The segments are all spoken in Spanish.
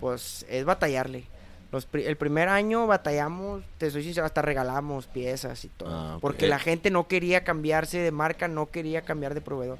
pues es batallarle. Los pri- el primer año batallamos, te soy sincero, hasta regalamos piezas y todo. Ah. Porque la gente no quería cambiarse de marca, no quería cambiar de proveedor.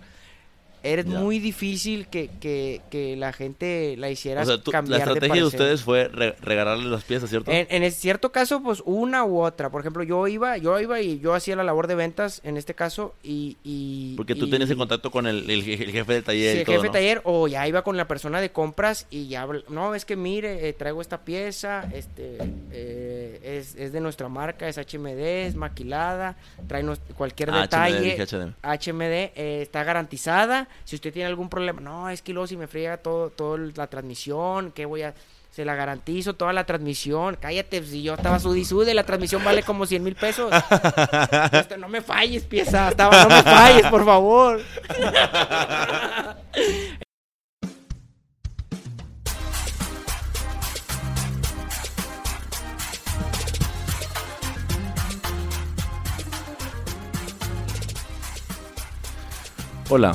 Eres Ya. muy difícil que, que, que la gente la hiciera O sea, tú- la cambiar estrategia de, ustedes fue re- las piezas, ¿cierto? En, en cierto caso, pues una u otra. Por ejemplo, yo iba, yo iba y yo hacía la labor de ventas en este caso y... y- Porque tú y- tenías en contacto con el, el je- el jefe de taller Sí, y el todo, jefe ¿no? taller o ya iba con la persona de compras y ya no es que mire eh, traigo esta pieza este eh, es, es de nuestra marca es HMD es maquilada trae cualquier Ah, HMD, detalle HDM. HMD eh, está garantizada si usted tiene algún problema no es que luego si me friega todo todo el- la transmisión que voy a se la garantizo toda la transmisión cállate si yo estaba sudi sude la transmisión vale como 100 mil pesos. Este, no me falles pieza estaba no me falles por favor. Hola,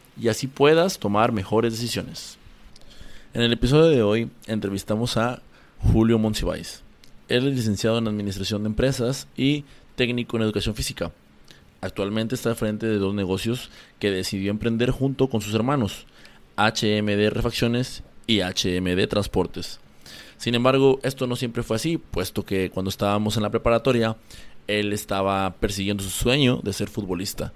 y así puedas tomar mejores decisiones. En el episodio de hoy entrevistamos a Julio Monsiváis. Él es licenciado en Administración de Empresas y técnico en Educación Física. Actualmente está al frente de dos negocios que decidió emprender junto con sus hermanos, HMD Refacciones y HMD Transportes. Sin embargo, esto no siempre fue así, puesto que cuando estábamos en la preparatoria, él estaba persiguiendo su sueño de ser futbolista.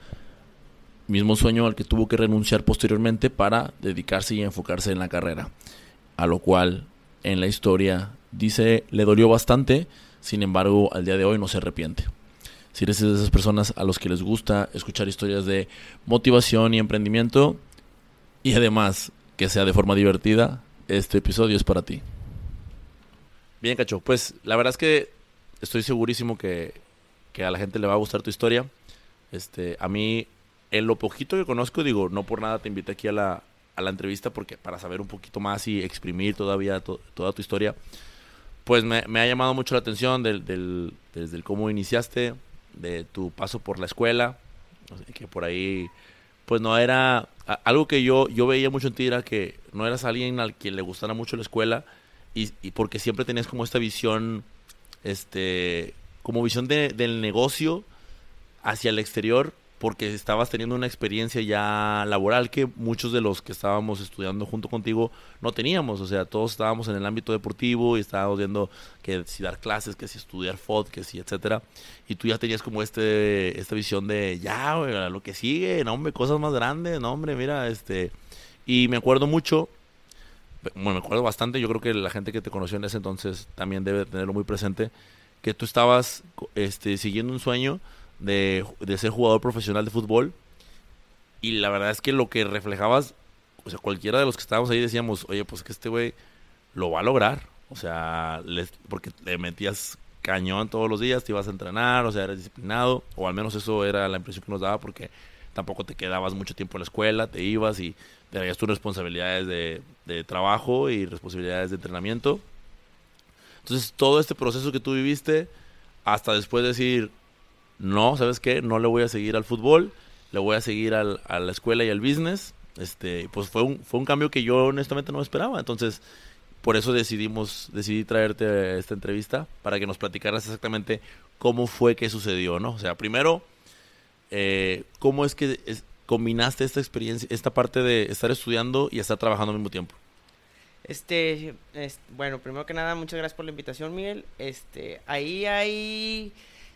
Mismo sueño al que tuvo que renunciar posteriormente para dedicarse y enfocarse en la carrera. A lo cual, en la historia, dice, le dolió bastante, sin embargo, al día de hoy no se arrepiente. Si eres de esas personas a los que les gusta escuchar historias de motivación y emprendimiento, y además que sea de forma divertida, este episodio es para ti. Bien, Cacho, pues la verdad es que estoy segurísimo que, que a la gente le va a gustar tu historia. Este, a mí, en lo poquito que conozco, digo, no por nada te invité aquí a la, a la entrevista, porque para saber un poquito más y exprimir todavía to- toda tu historia, pues me, ha llamado mucho la atención desde el cómo iniciaste, de tu paso por la escuela, que por ahí, pues no era, algo que yo, yo veía mucho en ti era que no eras alguien al que le gustara mucho la escuela, y, porque siempre tenías como esta visión, este, como visión de- del negocio hacia el exterior, porque estabas teniendo una experiencia ya laboral que muchos de los que estábamos estudiando junto contigo no teníamos, o sea, todos estábamos en el ámbito deportivo y estábamos viendo que si dar clases, que si estudiar FOD, que si etcétera, y tú ya tenías como este esta visión de ya, güey, lo que sigue, no hombre, cosas más grandes, no hombre, mira, este y me acuerdo mucho bueno, me acuerdo bastante, yo creo que la gente que te conoció en ese entonces también debe tenerlo muy presente, que tú estabas este, siguiendo un sueño de, de ser jugador profesional de fútbol y la verdad es que lo que reflejabas, o sea, cualquiera de los que estábamos ahí decíamos, oye, pues que este güey lo va a lograr, o sea, les- porque le metías cañón todos los días, te ibas a entrenar, o sea, eres disciplinado, o al menos eso era la impresión que nos daba porque tampoco te quedabas mucho tiempo en la escuela, te ibas y tenías tus responsabilidades de, de trabajo y responsabilidades de entrenamiento. Entonces, todo este proceso que tú viviste, hasta después de decir, no, ¿sabes qué? No le voy a seguir al fútbol, le voy a seguir al- a la escuela y al business. Este, pues fue un, fue un cambio que yo honestamente no esperaba. Entonces, por eso decidimos, decidí traerte esta entrevista para que nos platicaras exactamente cómo fue que sucedió, ¿no? O sea, primero, eh, ¿cómo es que combinaste esta experiencia, esta parte de estar estudiando y estar trabajando al mismo tiempo? Este, es- bueno, primero que nada, muchas gracias por la invitación, Miguel. Este, ahí hay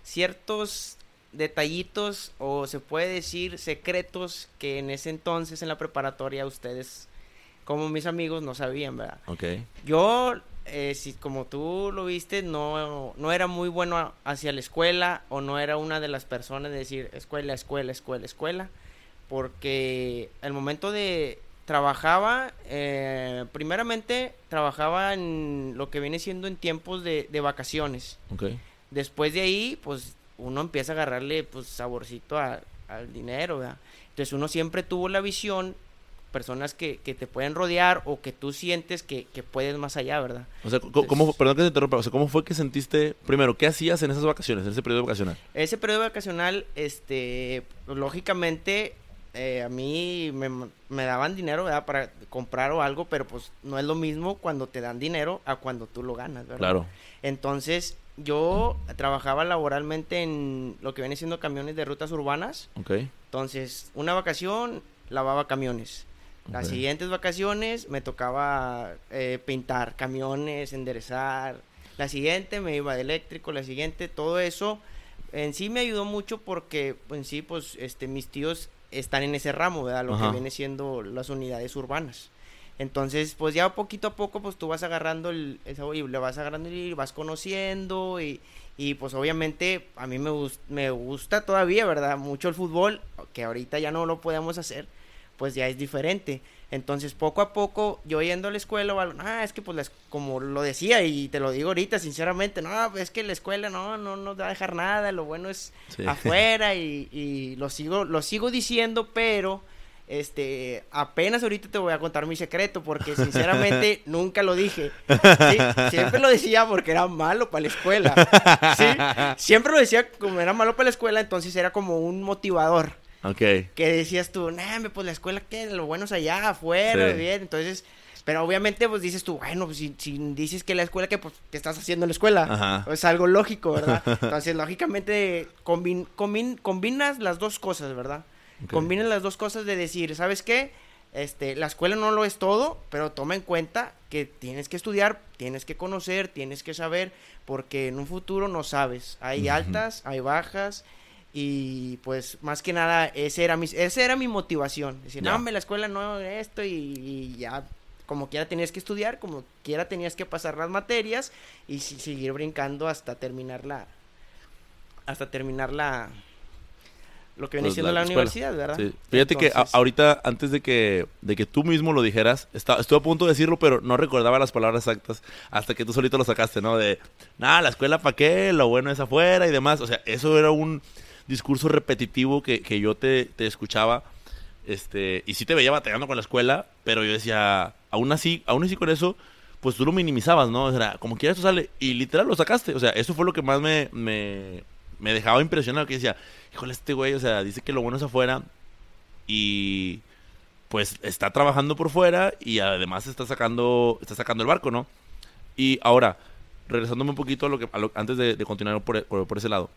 ciertos detallitos o se puede decir secretos que en ese entonces en la preparatoria ustedes, como mis amigos, no sabían, ¿verdad? Ok. Yo, eh, si como tú lo viste, no, no era muy bueno hacia la escuela o no era una de las personas de decir escuela, escuela, escuela, escuela, porque al momento de trabajaba, eh, primeramente trabajaba en lo que viene siendo en tiempos de, de vacaciones. Ok. Después de ahí, pues uno empieza a agarrarle pues saborcito a- al dinero, ¿verdad? Entonces uno siempre tuvo la visión, personas que, que te pueden rodear o que tú sientes que, que puedes más allá, ¿verdad? O sea, ¿cómo, perdón que te interrumpa, o sea, ¿cómo fue que sentiste, primero, qué hacías en esas vacaciones, en ese periodo vacacional? Ese periodo vacacional, este, lógicamente, eh, a mí me, me daban dinero, ¿verdad? Para comprar o algo, pero pues no es lo mismo cuando te dan dinero a cuando tú lo ganas, ¿verdad? Claro. Entonces, yo trabajaba laboralmente en lo que viene siendo camiones de rutas urbanas. Ok. Entonces, una vacación, lavaba camiones. Las siguientes vacaciones me tocaba eh, pintar camiones, enderezar. La siguiente me iba de eléctrico, la siguiente, todo eso en sí me ayudó mucho porque en sí, pues, este, mis tíos están en ese ramo, ¿verdad? Lo Ajá. que viene siendo las unidades urbanas. Entonces, pues ya poquito a poco, pues tú vas agarrando el, el sabor y le vas agarrando y vas conociendo y, y pues obviamente a mí me, me gusta todavía, ¿verdad? Mucho el fútbol, que ahorita ya no lo podemos hacer, pues ya es diferente. Entonces, poco a poco, yo yendo a la escuela, ah, es que pues, como lo decía y te lo digo ahorita, sinceramente, no, es que la escuela no, no nos va a dejar nada, lo bueno es Sí. afuera y, y lo sigo, lo sigo diciendo, pero este apenas ahorita te voy a contar mi secreto porque sinceramente nunca lo dije. Sí, siempre lo decía porque era malo para la escuela. Sí, siempre lo decía como era malo para la escuela, entonces era como un motivador Ok. que decías tú, nah, pues la escuela que lo bueno es allá afuera, Sí. bien, entonces pero obviamente pues dices tú, bueno, pues si, si dices que la escuela que pues ¿qué estás haciendo en la escuela? Ajá. Es algo lógico, ¿verdad? Entonces, lógicamente combin- combin- combinas las dos cosas, ¿verdad? Ok. Combinas las dos cosas de decir, ¿sabes qué? Este, la escuela no lo es todo, pero toma en cuenta que tienes que estudiar, tienes que conocer, tienes que saber, porque en un futuro no sabes. Hay altas, hay bajas, y pues más que nada, ese era mi, esa era mi motivación. Decir, no, hombre, la escuela no esto, y, y ya como quiera tenías que estudiar, como quiera tenías que pasar las materias y si- seguir brincando hasta terminar la hasta terminar la lo que viene Pues, siendo la universidad, ¿verdad? Sí. Fíjate que a- ahorita, antes de que, de que tú mismo lo dijeras, esta- estuve a punto de decirlo, pero no recordaba las palabras exactas hasta que tú solito lo sacaste, ¿no? De, nada, la escuela para qué, lo bueno es afuera y demás. O sea, eso era un discurso repetitivo que, que yo te, te escuchaba. Este, y sí te veía batallando con la escuela, pero yo decía, aún así, aún así con eso, pues tú lo minimizabas, ¿no? O sea, como quieras tú sale, y literal lo sacaste. O sea, eso fue lo que más me, me, me dejaba impresionado, que decía, híjole, este güey, o sea, dice que lo bueno es afuera, y pues está trabajando por fuera, y además está sacando, está sacando el barco, ¿no? Y ahora, regresándome un poquito a lo que, antes de, continuar por ese lado.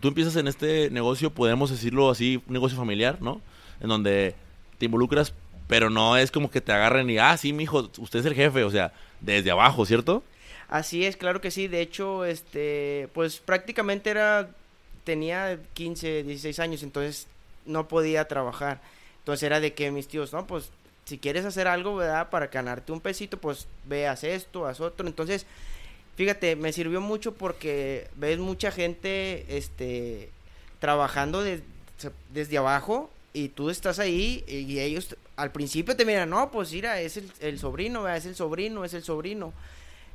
Tú empiezas en este negocio, podemos decirlo así, un negocio familiar, ¿no? En donde te involucras, pero no es como que te agarren y, ah, sí, mijo, usted es el jefe, o sea, desde abajo, ¿cierto? Así es, claro que sí. De hecho, este, pues prácticamente era, tenía 15, 16 años, entonces no podía trabajar. Entonces era de que mis tíos, no, pues si quieres hacer algo, ¿verdad? Para ganarte un pesito, pues veas esto, haz otro. Entonces, fíjate, me sirvió mucho porque ves mucha gente, este, trabajando de- desde abajo y tú estás ahí y ellos al principio te miran, no, pues mira, es el, el sobrino, ¿verdad? es el sobrino, es el sobrino.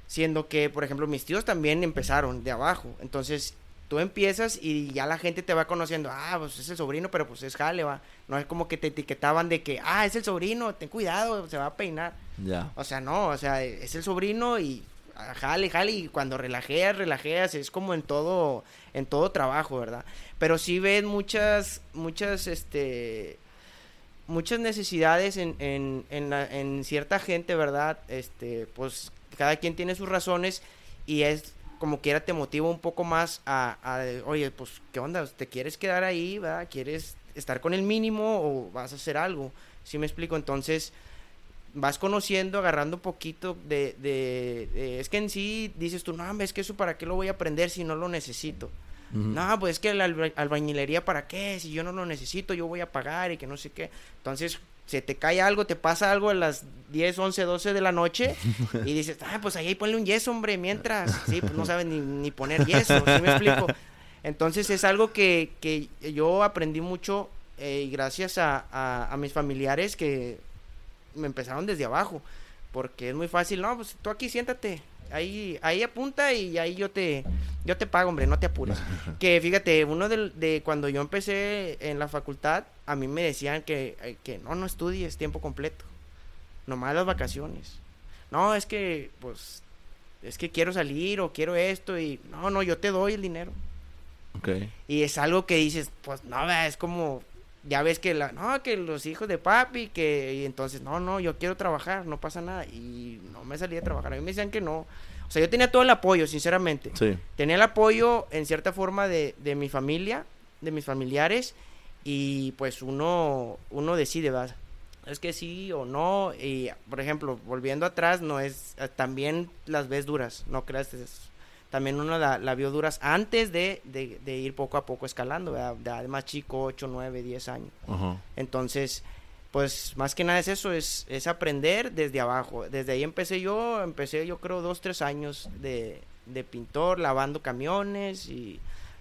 Siendo que, por ejemplo, mis tíos también empezaron de abajo. Entonces, tú empiezas y ya la gente te va conociendo. Ah, pues es el sobrino, pero pues es jale, va. No es como que te etiquetaban de que, ah, es el sobrino, ten cuidado, se va a peinar. Ya. O sea, no, o sea, es el sobrino y ah, jale, jale. Y cuando relajeas, relajeas. Es como en todo, en todo trabajo, ¿verdad? Pero sí ves muchas, muchas, este muchas necesidades en, en, en, la- en cierta gente, ¿verdad? Este, pues cada quien tiene sus razones y es como quiera te motiva un poco más a, oye, pues, ¿qué onda? ¿Te quieres quedar ahí, verdad? ¿Quieres estar con el mínimo o vas a hacer algo? ¿Sí me explico? Entonces, vas conociendo, agarrando un poquito de, de, de- es que en sí dices tú, no, es que eso para qué lo voy a aprender si no lo necesito. No, pues es que la alba- albañilería para qué, si yo no lo necesito, yo voy a pagar y que no sé qué. Entonces, se te cae algo, te pasa algo a las 10, 11, 12 de la noche y dices, ah, pues ahí ponle un yeso, hombre, mientras. Sí, pues no sabes ni, ni poner yeso, ¿sí me explico? Entonces es algo que, que yo aprendí mucho eh, y gracias a, a- a mis familiares que me empezaron desde abajo, porque es muy fácil, no, pues tú aquí siéntate, ahí, ahí apunta y ahí yo te, yo te pago, hombre, no te apures. que fíjate, uno de, de, cuando yo empecé en la facultad, a mí me decían que, eh, que no, no estudies tiempo completo, nomás las vacaciones. No, es que, pues, es que quiero salir o quiero esto y, no, no, yo te doy el dinero. Okay. Y es algo que dices, pues, no, es como, ya ves que la, no, que los hijos de papi, que y entonces, no, no, yo quiero trabajar, no pasa nada. Y no me salí a trabajar. A mí me decían que no. O sea, yo tenía todo el apoyo, sinceramente. Sí. Tenía el apoyo, en cierta forma, de, de mi familia, de mis familiares. Y pues uno, uno decide, ¿verdad? Es que sí o no. Y, por ejemplo, volviendo atrás, no es, también las ves duras, no creas, es, también uno la, la vio duras antes de, de, de, ir poco a poco escalando, ¿verdad? De más chico, 8, 9, 10 años. Uh -huh. Entonces, pues más que nada es eso, es, es aprender desde abajo. Desde ahí empecé yo, empecé yo creo dos, tres años de, de pintor, lavando camiones y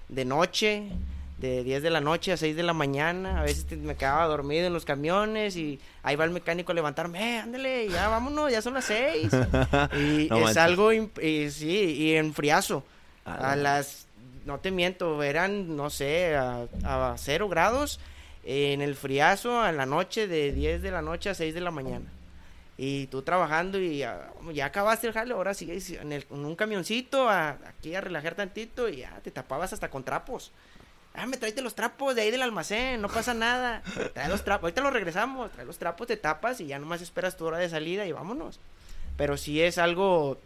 de noche, de 10 de la noche a 6 de la mañana. A veces me quedaba dormido en los camiones y ahí va el mecánico a levantarme, eh, ándale, ya vámonos, ya son las 6. y no es manches. algo, y, sí, y en friazo. Ah, a las, no te miento, eran, no sé, a, a cero grados en el friazo a la noche de 10 de la noche a 6 de la mañana. Y tú trabajando y ya, ya acabaste el jale, ahora sigues en, el, en un camioncito a, aquí a relajar tantito y ya te tapabas hasta con trapos. Ah, me tráete los trapos de ahí del almacén, no pasa nada. Trae los trapos, ahorita los regresamos, trae los trapos, te tapas y ya nomás esperas tu hora de salida y vámonos. Pero si es algo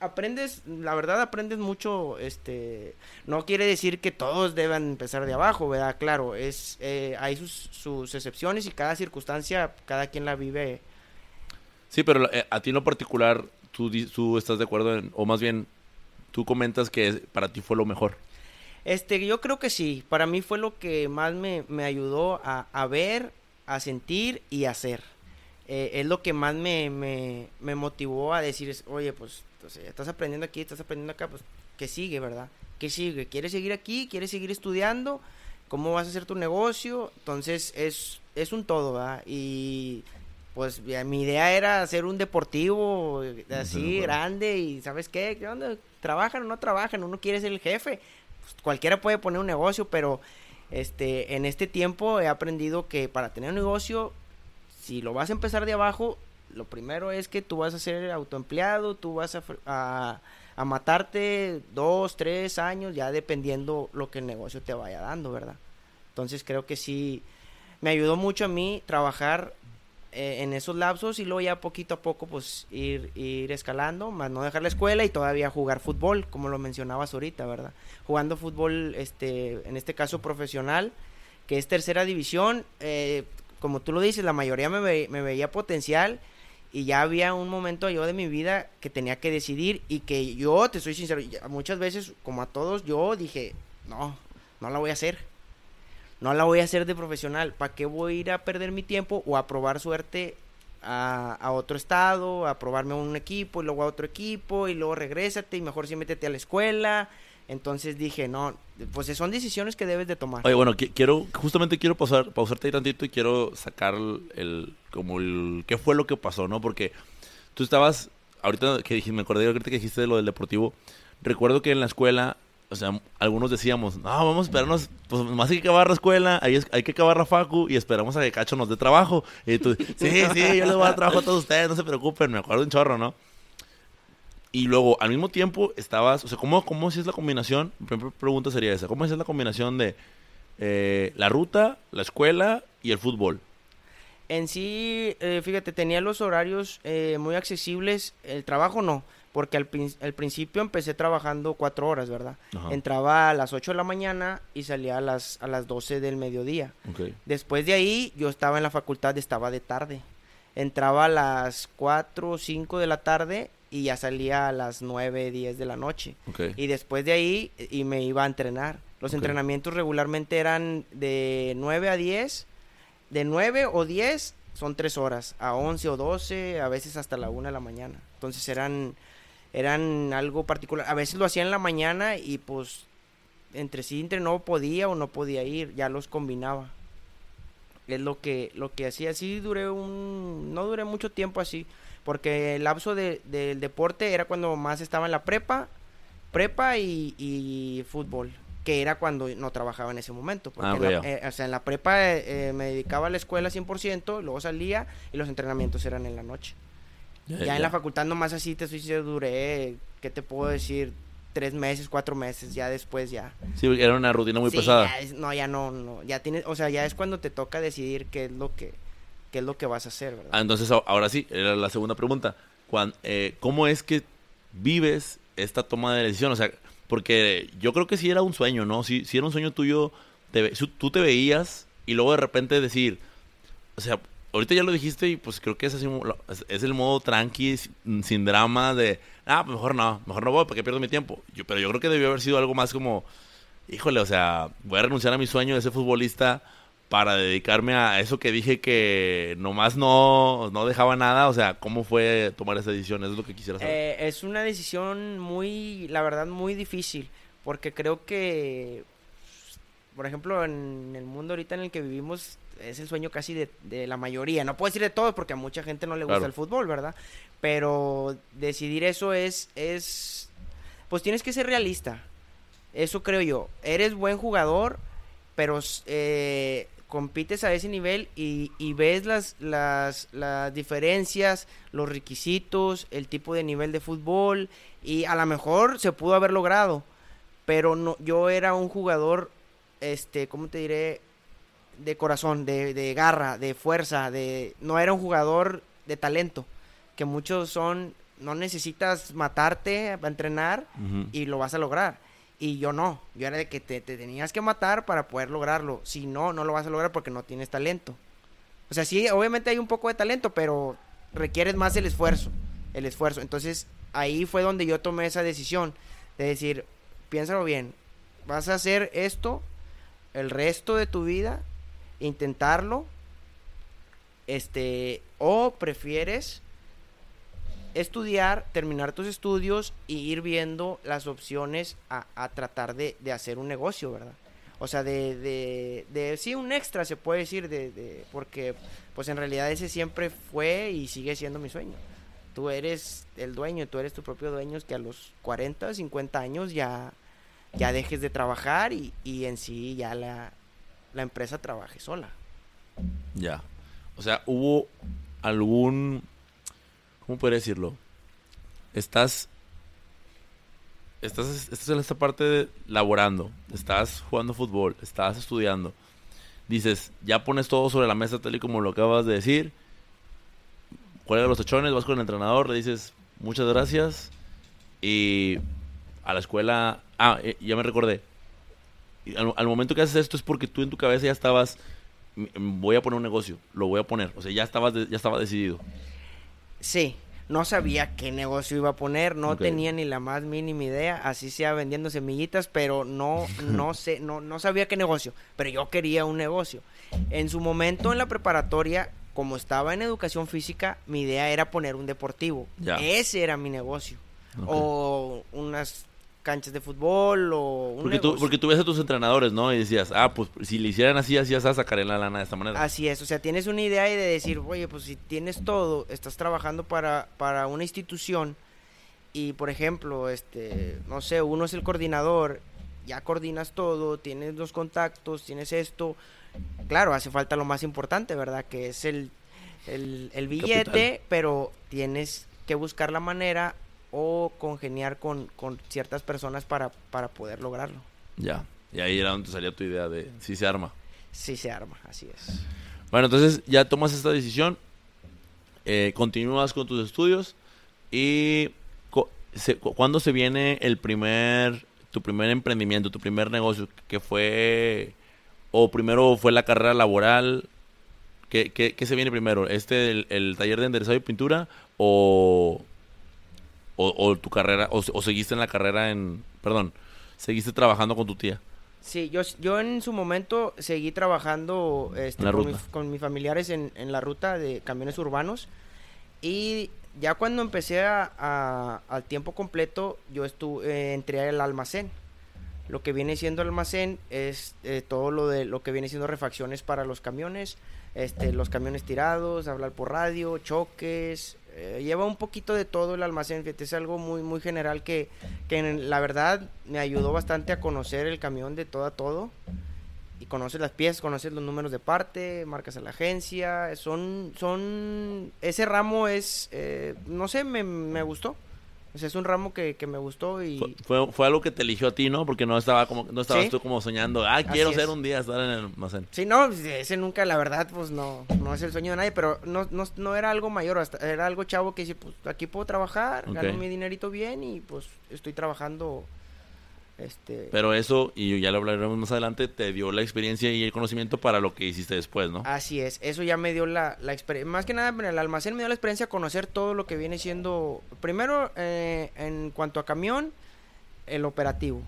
aprendes, la verdad aprendes mucho, este, no quiere decir que todos deban empezar de abajo, ¿verdad? Claro, es, eh, hay sus, sus, excepciones y cada circunstancia, cada quien la vive. Sí, pero eh, a ti en lo particular, tú, tú estás de acuerdo, en, o más bien, tú comentas que para ti fue lo mejor. Este, yo creo que sí, para mí fue lo que más me, me ayudó a, a, ver, a sentir y a hacer. Eh, es lo que más me, me, me motivó a decir, oye, pues entonces, estás aprendiendo aquí, estás aprendiendo acá, pues, ¿qué sigue, verdad? ¿Qué sigue? ¿Quieres seguir aquí? ¿Quieres seguir estudiando? ¿Cómo vas a hacer tu negocio? Entonces, es, es un todo, ¿verdad? Y pues mi idea era hacer un deportivo así sí, grande y ¿sabes qué? ¿Qué onda? ¿Trabajan o no trabajan? Uno quiere ser el jefe. Pues, cualquiera puede poner un negocio, pero este, en este tiempo he aprendido que para tener un negocio, si lo vas a empezar de abajo, lo primero es que tú vas a ser autoempleado, tú vas a, a, a, matarte dos, tres años, ya dependiendo lo que el negocio te vaya dando, ¿verdad? Entonces creo que sí, me ayudó mucho a mí trabajar eh, en esos lapsos y luego ya poquito a poco pues ir, ir escalando, más no dejar la escuela y todavía jugar fútbol, como lo mencionabas ahorita, ¿verdad? Jugando fútbol, este, en este caso profesional, que es tercera división, eh, como tú lo dices, la mayoría me, ve, me veía potencial y ya había un momento yo de mi vida que tenía que decidir y que yo, te soy sincero, muchas veces, como a todos, yo dije, no, no la voy a hacer. No la voy a hacer de profesional. ¿Para qué voy a ir a perder mi tiempo o a probar suerte a, otro estado, a probarme a un equipo y luego a otro equipo y luego regrésate y mejor sí métete a la escuela? Entonces dije, no, pues son decisiones que debes de tomar. Oye, bueno, quiero, justamente quiero pausar, pausarte ahí tantito y quiero sacar el, como el, qué fue lo que pasó, ¿no? Porque tú estabas, ahorita que me acordé ahorita que dijiste de lo del deportivo, recuerdo que en la escuela, o sea, algunos decíamos, no, vamos a esperarnos, pues más hay que acabar la escuela, hay, hay que acabar la facu y esperamos a que Cacho nos dé trabajo. Y tú, sí, sí, yo les voy a dar trabajo a todos ustedes, no se preocupen, me acuerdo un chorro, ¿no? Y luego, al mismo tiempo, estabas... O sea, ¿cómo, cómo si es la combinación? Mi primera pregunta sería esa. ¿Cómo es la combinación de eh, la ruta, la escuela y el fútbol? En sí, eh, fíjate, tenía los horarios eh, muy accesibles. El trabajo no, porque al, al, principio empecé trabajando cuatro horas, ¿verdad? Ajá. Entraba a las 8 de la mañana y salía a las, a las 12 del mediodía. Okay. Después de ahí, yo estaba en la facultad, estaba de tarde. Entraba a las 4 o 5 de la tarde y ya salía a las 9, 10 de la noche. Okay. Y después de ahí y me iba a entrenar. Los okay. entrenamientos regularmente eran de 9 a 10. De 9 o 10 son 3 horas. A 11 o 12, a veces hasta la 1 de la mañana. Entonces eran, eran algo particular. A veces lo hacía en la mañana y pues entre sí entre no podía o no podía ir. Ya los combinaba. es lo que, lo que hacía. Sí duré un, no duré mucho tiempo así, porque el lapso de- del deporte era cuando más estaba en la prepa, prepa y, y fútbol, que era cuando no trabajaba en ese momento. Porque Ah, en la- eh, o sea, en la prepa eh, eh, me dedicaba a la escuela 100%, luego salía y los entrenamientos eran en la noche. Ya, en la facultad nomás así, te estoy diciendo, duré, ¿qué te puedo decir? Tres meses, cuatro meses, ya después ya. Sí, era una rutina muy Sí, pesada. ya es- no, ya no, no, ya tienes, o sea, ya es cuando te toca decidir qué es lo que, qué es lo que vas a hacer, ¿verdad? Ah, entonces, ahora sí, era la segunda pregunta. Eh, ¿Cómo es que vives esta toma de decisión? O sea, porque yo creo que sí era un sueño, ¿no? Si, si era un sueño tuyo, te tú te veías y luego de repente decir, o sea, ahorita ya lo dijiste y pues creo que es así, es, el modo tranqui, sin, drama de, ah, pues mejor no, mejor no voy porque pierdo mi tiempo. Pero yo creo que debió haber sido algo más como, híjole, o sea, voy a renunciar a mi sueño de ser futbolista para dedicarme a eso que dije que nomás no, no dejaba nada. O sea, ¿cómo fue tomar esa decisión? Eso es lo que quisiera saber. Eh, es una decisión muy, la verdad, muy difícil, porque creo que, por ejemplo, en el mundo ahorita en el que vivimos, es el sueño casi de, de la mayoría. No puedo decir de todos, porque a mucha gente no le gusta Claro. el fútbol, ¿verdad? Pero decidir eso es, es, pues tienes que ser realista. Eso creo yo. Eres buen jugador, pero eh, compites a ese nivel y, y ves las, las, las diferencias, los requisitos, el tipo de nivel de fútbol y a lo mejor se pudo haber logrado, pero no, yo era un jugador, este, ¿cómo te diré? De corazón, de, de garra, de fuerza, de no era un jugador de talento, que muchos son, no necesitas matarte para entrenar y lo vas a lograr. Y yo no, yo era de que te, te tenías que matar para poder lograrlo. Si no, no lo vas a lograr porque no tienes talento. O sea, sí, obviamente hay un poco de talento, pero requieres más el esfuerzo. El esfuerzo. Entonces, ahí fue donde yo tomé esa decisión de decir, piénsalo bien, vas a hacer esto el resto de tu vida, intentarlo, este, o prefieres estudiar, terminar tus estudios y ir viendo las opciones a, a tratar de, de hacer un negocio, ¿verdad? O sea, de, de, de sí, un extra se puede decir, de, porque pues en realidad ese siempre fue y sigue siendo mi sueño. Tú eres el dueño, tú eres tu propio dueño, que a los 40, 50 años ya, ya dejes de trabajar y, y en sí ya la, la empresa trabaje sola. Ya. O sea, hubo algún. ¿Cómo podría decirlo? Estás. Estás, estás en esta parte de laborando. Estás jugando fútbol. Estás estudiando. Dices, ya pones todo sobre la mesa, tal y como lo acabas de decir. Cuelga los tachones, vas con el entrenador, le dices, muchas gracias. Y a la escuela. Ah, eh, ya me recordé. Al, al momento que haces esto es porque tú en tu cabeza ya estabas "M- voy a poner un negocio, lo voy a poner. O sea, ya estaba, ya estaba decidido. Sí, no sabía qué negocio iba a poner, no tenía ni la más mínima idea, así sea vendiendo semillitas, pero no, no sé, no, no sabía qué negocio, pero yo quería un negocio. En su momento en la preparatoria, como estaba en educación física, mi idea era poner un deportivo. Ese era mi negocio. O unas canchas de fútbol o un Porque tú, porque tú ves a tus entrenadores, ¿no? Y decías, ah, pues si le hicieran así, así, así, sacaré la lana de esta manera. Así es, o sea, tienes una idea y de decir, oye, pues si tienes todo, estás trabajando para, para una institución y, por ejemplo, este, no sé, uno es el coordinador, ya coordinas todo, tienes los contactos, tienes esto. Claro, hace falta lo más importante, ¿verdad? Que es el, el, el billete, Capital. pero tienes que buscar la manera o congeniar con, con ciertas personas para, para poder lograrlo. Ya. Y ahí era donde salía tu idea de si se arma. Sí se arma, así es. Bueno, entonces ya tomas esta decisión, eh, continúas con tus estudios y co- se- cu- ¿cuándo se viene el primer, tu primer emprendimiento, tu primer negocio? que fue, o primero fue la carrera laboral? ¿Qué, qué- qué se viene primero? ¿Este, el, el taller de enderezado y pintura o, o, o tu carrera, o, o seguiste en la carrera en, perdón, seguiste trabajando con tu tía? Sí, yo, yo en su momento seguí trabajando este, la con, mi- con mis familiares en, en la ruta de camiones urbanos y ya cuando empecé a, a- al tiempo completo yo estuve, entré al almacén. Lo que viene siendo almacén es eh, todo lo de lo que viene siendo refacciones para los camiones, este, los camiones tirados, hablar por radio, choques, eh, lleva un poquito de todo el almacén, fíjate, es algo muy muy general que, que la verdad me ayudó bastante a conocer el camión de todo a todo. Y conoces las piezas, conoces los números de parte, marcas a la agencia, son, son, ese ramo es, eh, no sé, me, me gustó, o sea, es un ramo que, que me gustó y... Fue, fue, fue algo que te eligió a ti, ¿no? Porque no estaba como no estabas Sí. tú como soñando, ah, quiero ser un día estar en el almacén. Sí, no, ese nunca, la verdad, pues no, no es el sueño de nadie, pero no, no, no era algo mayor, hasta, era algo chavo que dice, pues aquí puedo trabajar, gano mi dinerito bien y pues estoy trabajando, este... Pero eso, y ya lo hablaremos más adelante, te dio la experiencia y el conocimiento para lo que hiciste después, ¿no? Así es, eso ya me dio la, la experiencia, más que nada en el almacén me dio la experiencia de conocer todo lo que viene siendo, primero eh, en cuanto a camión, el operativo,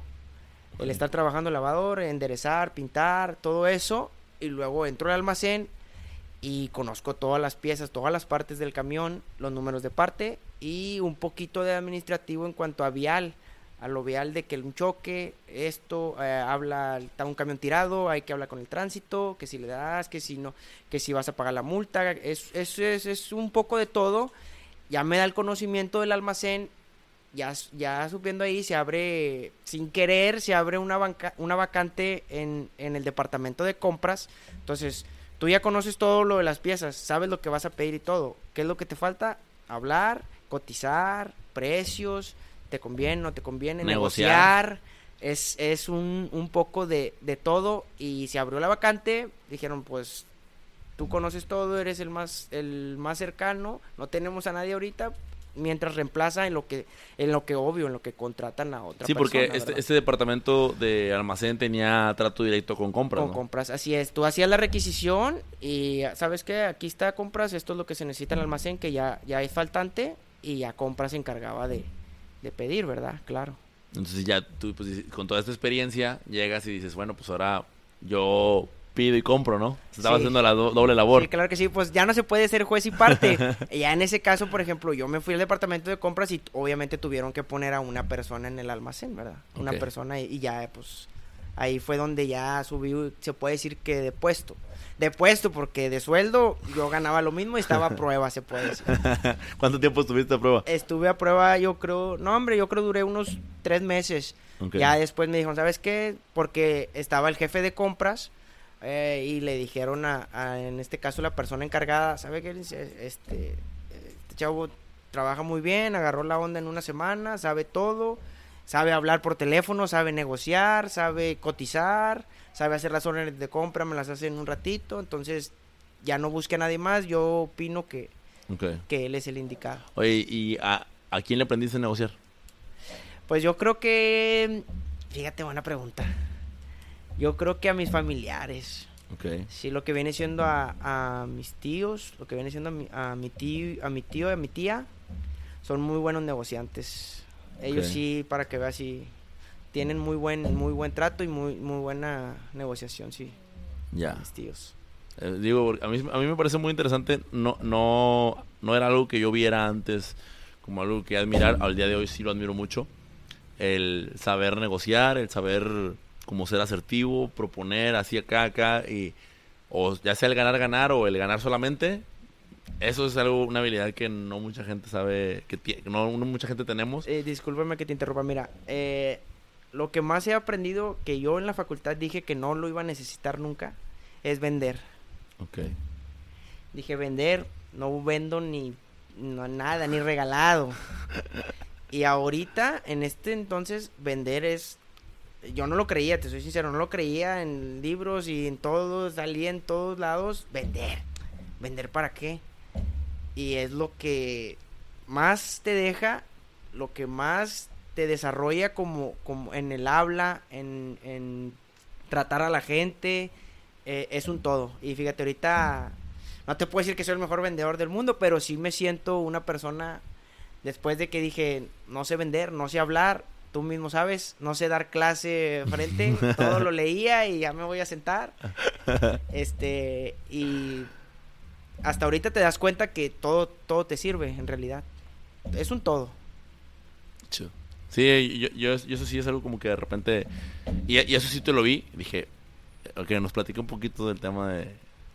el estar trabajando lavador, enderezar, pintar, todo eso, y luego entro al almacén y conozco todas las piezas, todas las partes del camión, los números de parte y un poquito de administrativo en cuanto a vial, a lo vial de que un choque, esto, eh, habla, está un camión tirado, hay que hablar con el tránsito, que si le das, que si no, que si vas a pagar la multa, es, es, es, es un poco de todo, ya me da el conocimiento del almacén, ya, ya subiendo ahí se abre, sin querer, se abre una, banca, una vacante en, en el departamento de compras, entonces tú ya conoces todo lo de las piezas, sabes lo que vas a pedir y todo, ¿qué es lo que te falta? Hablar, cotizar, precios, te conviene, no te conviene, Negociar. negociar, es, es un, un poco de, de todo y se abrió la vacante, dijeron pues tú conoces todo, eres el más, el más cercano, no tenemos a nadie ahorita, mientras reemplaza en lo que, en lo que obvio, en lo que contratan a otra Sí, porque persona, este, ¿verdad? este departamento de almacén tenía trato directo con compras, Con ¿no? compras, así es. Tú hacías la requisición y sabes que aquí está compras, esto es lo que se necesita en el almacén, que ya, ya es faltante y ya compras se encargaba de, de pedir, ¿verdad? Claro. Entonces ya tú, pues, con toda esta experiencia, llegas y dices, bueno, pues ahora yo pido y compro, ¿no? Estaba Sí. haciendo la do- doble labor. Sí, claro que sí, pues ya no se puede ser juez y parte. ya en ese caso, por ejemplo, yo me fui al departamento de compras y obviamente tuvieron que poner a una persona en el almacén, ¿verdad? Una persona y, y ya, pues ahí fue donde ya subí, se puede decir que de puesto. De puesto, porque de sueldo yo ganaba lo mismo y estaba a prueba, se puede decir. ¿Cuánto tiempo estuviste a prueba? Estuve a prueba, yo creo, no hombre, yo creo duré unos tres meses. Ya después me dijeron, ¿sabes qué? Porque estaba el jefe de compras eh, y le dijeron a, a, en este caso, la persona encargada, ¿sabe qué? Este, este chavo trabaja muy bien, agarró la onda en una semana, sabe todo, sabe hablar por teléfono, sabe negociar, sabe cotizar, sabe hacer las órdenes de compra, me las hace en un ratito, entonces ya no busque a nadie más, yo opino que, Ok. que él es el indicado. Oye, ¿y a, a quién le aprendiste a negociar? Pues yo creo que. Fíjate, buena pregunta. Yo creo que a mis familiares. Ok. Sí, lo que viene siendo a, a mis tíos, lo que viene siendo a mi, a mi tío, a mi tío y a mi tía, son muy buenos negociantes. Ellos sí, para que veas, sí, tienen muy buen, muy buen trato y muy, muy buena negociación, sí, Ya. mis tíos. Eh, digo, a mí, a mí me parece muy interesante. No, no, no era algo que yo viera antes como algo que admirar. Al día de hoy sí lo admiro mucho. El saber negociar, el saber cómo ser asertivo, proponer así acá, acá. Y, o ya sea el ganar, ganar o el ganar solamente. Eso es algo, una habilidad que no mucha gente sabe, que, no, no mucha gente tenemos. Eh, discúlpame que te interrumpa, mira, eh, lo que más he aprendido, que yo en la facultad dije que no lo iba a necesitar nunca, es vender. Ok. Dije, vender, no vendo ni no, nada, ni regalado. Y ahorita, en este entonces, vender es... Yo no lo creía, te soy sincero, no lo creía en libros y en todos, salía en todos lados. Vender. ¿Vender para qué? Y es lo que más te deja, lo que más te desarrolla como, como en el habla, en, en tratar a la gente, eh, es un todo. Y fíjate, ahorita no te puedo decir que soy el mejor vendedor del mundo, pero sí me siento una persona después de que dije, no sé vender, no sé hablar, tú mismo sabes, no sé dar clase frente, todo lo leía y ya me voy a sentar. Este, y hasta ahorita te das cuenta que todo todo te sirve en realidad. Es un todo. Sí, yo, yo, yo eso sí es algo como que de repente... Y, y eso sí te lo vi, dije, ok, nos platica un poquito del tema de...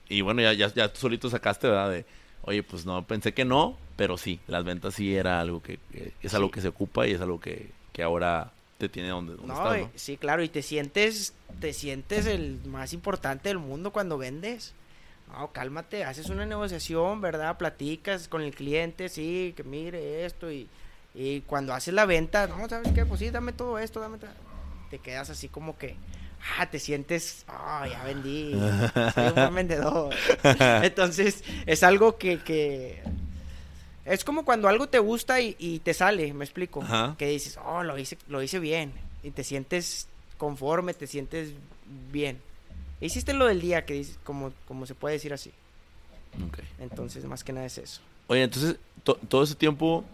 Y bueno, ya, ya, ya tú solito sacaste, ¿verdad? De, oye, pues no, pensé que no, pero sí, las ventas sí era algo que, que es algo Sí. que se ocupa y es algo que, que ahora te tiene donde, donde No, estás, y- ¿no? sí, claro, y te sientes, te sientes el más importante del mundo cuando vendes. No, cálmate, haces una negociación, ¿verdad? Platicas con el cliente, sí, que mire esto y, y cuando haces la venta, no, ¿sabes qué? Pues sí, dame todo esto, dame todo. Te quedas así como que, ah, te sientes, ah, ya vendí, soy un buen vendedor. Entonces, es algo que, que es como cuando algo te gusta y, y te sale, me explico. Ajá. Que dices, oh, lo hice, lo hice bien. Y te sientes conforme, te sientes bien. Hiciste lo del día, que dices, como, como se puede decir así. Ok. Entonces, más que nada es eso. Oye, entonces, to- todo ese tiempo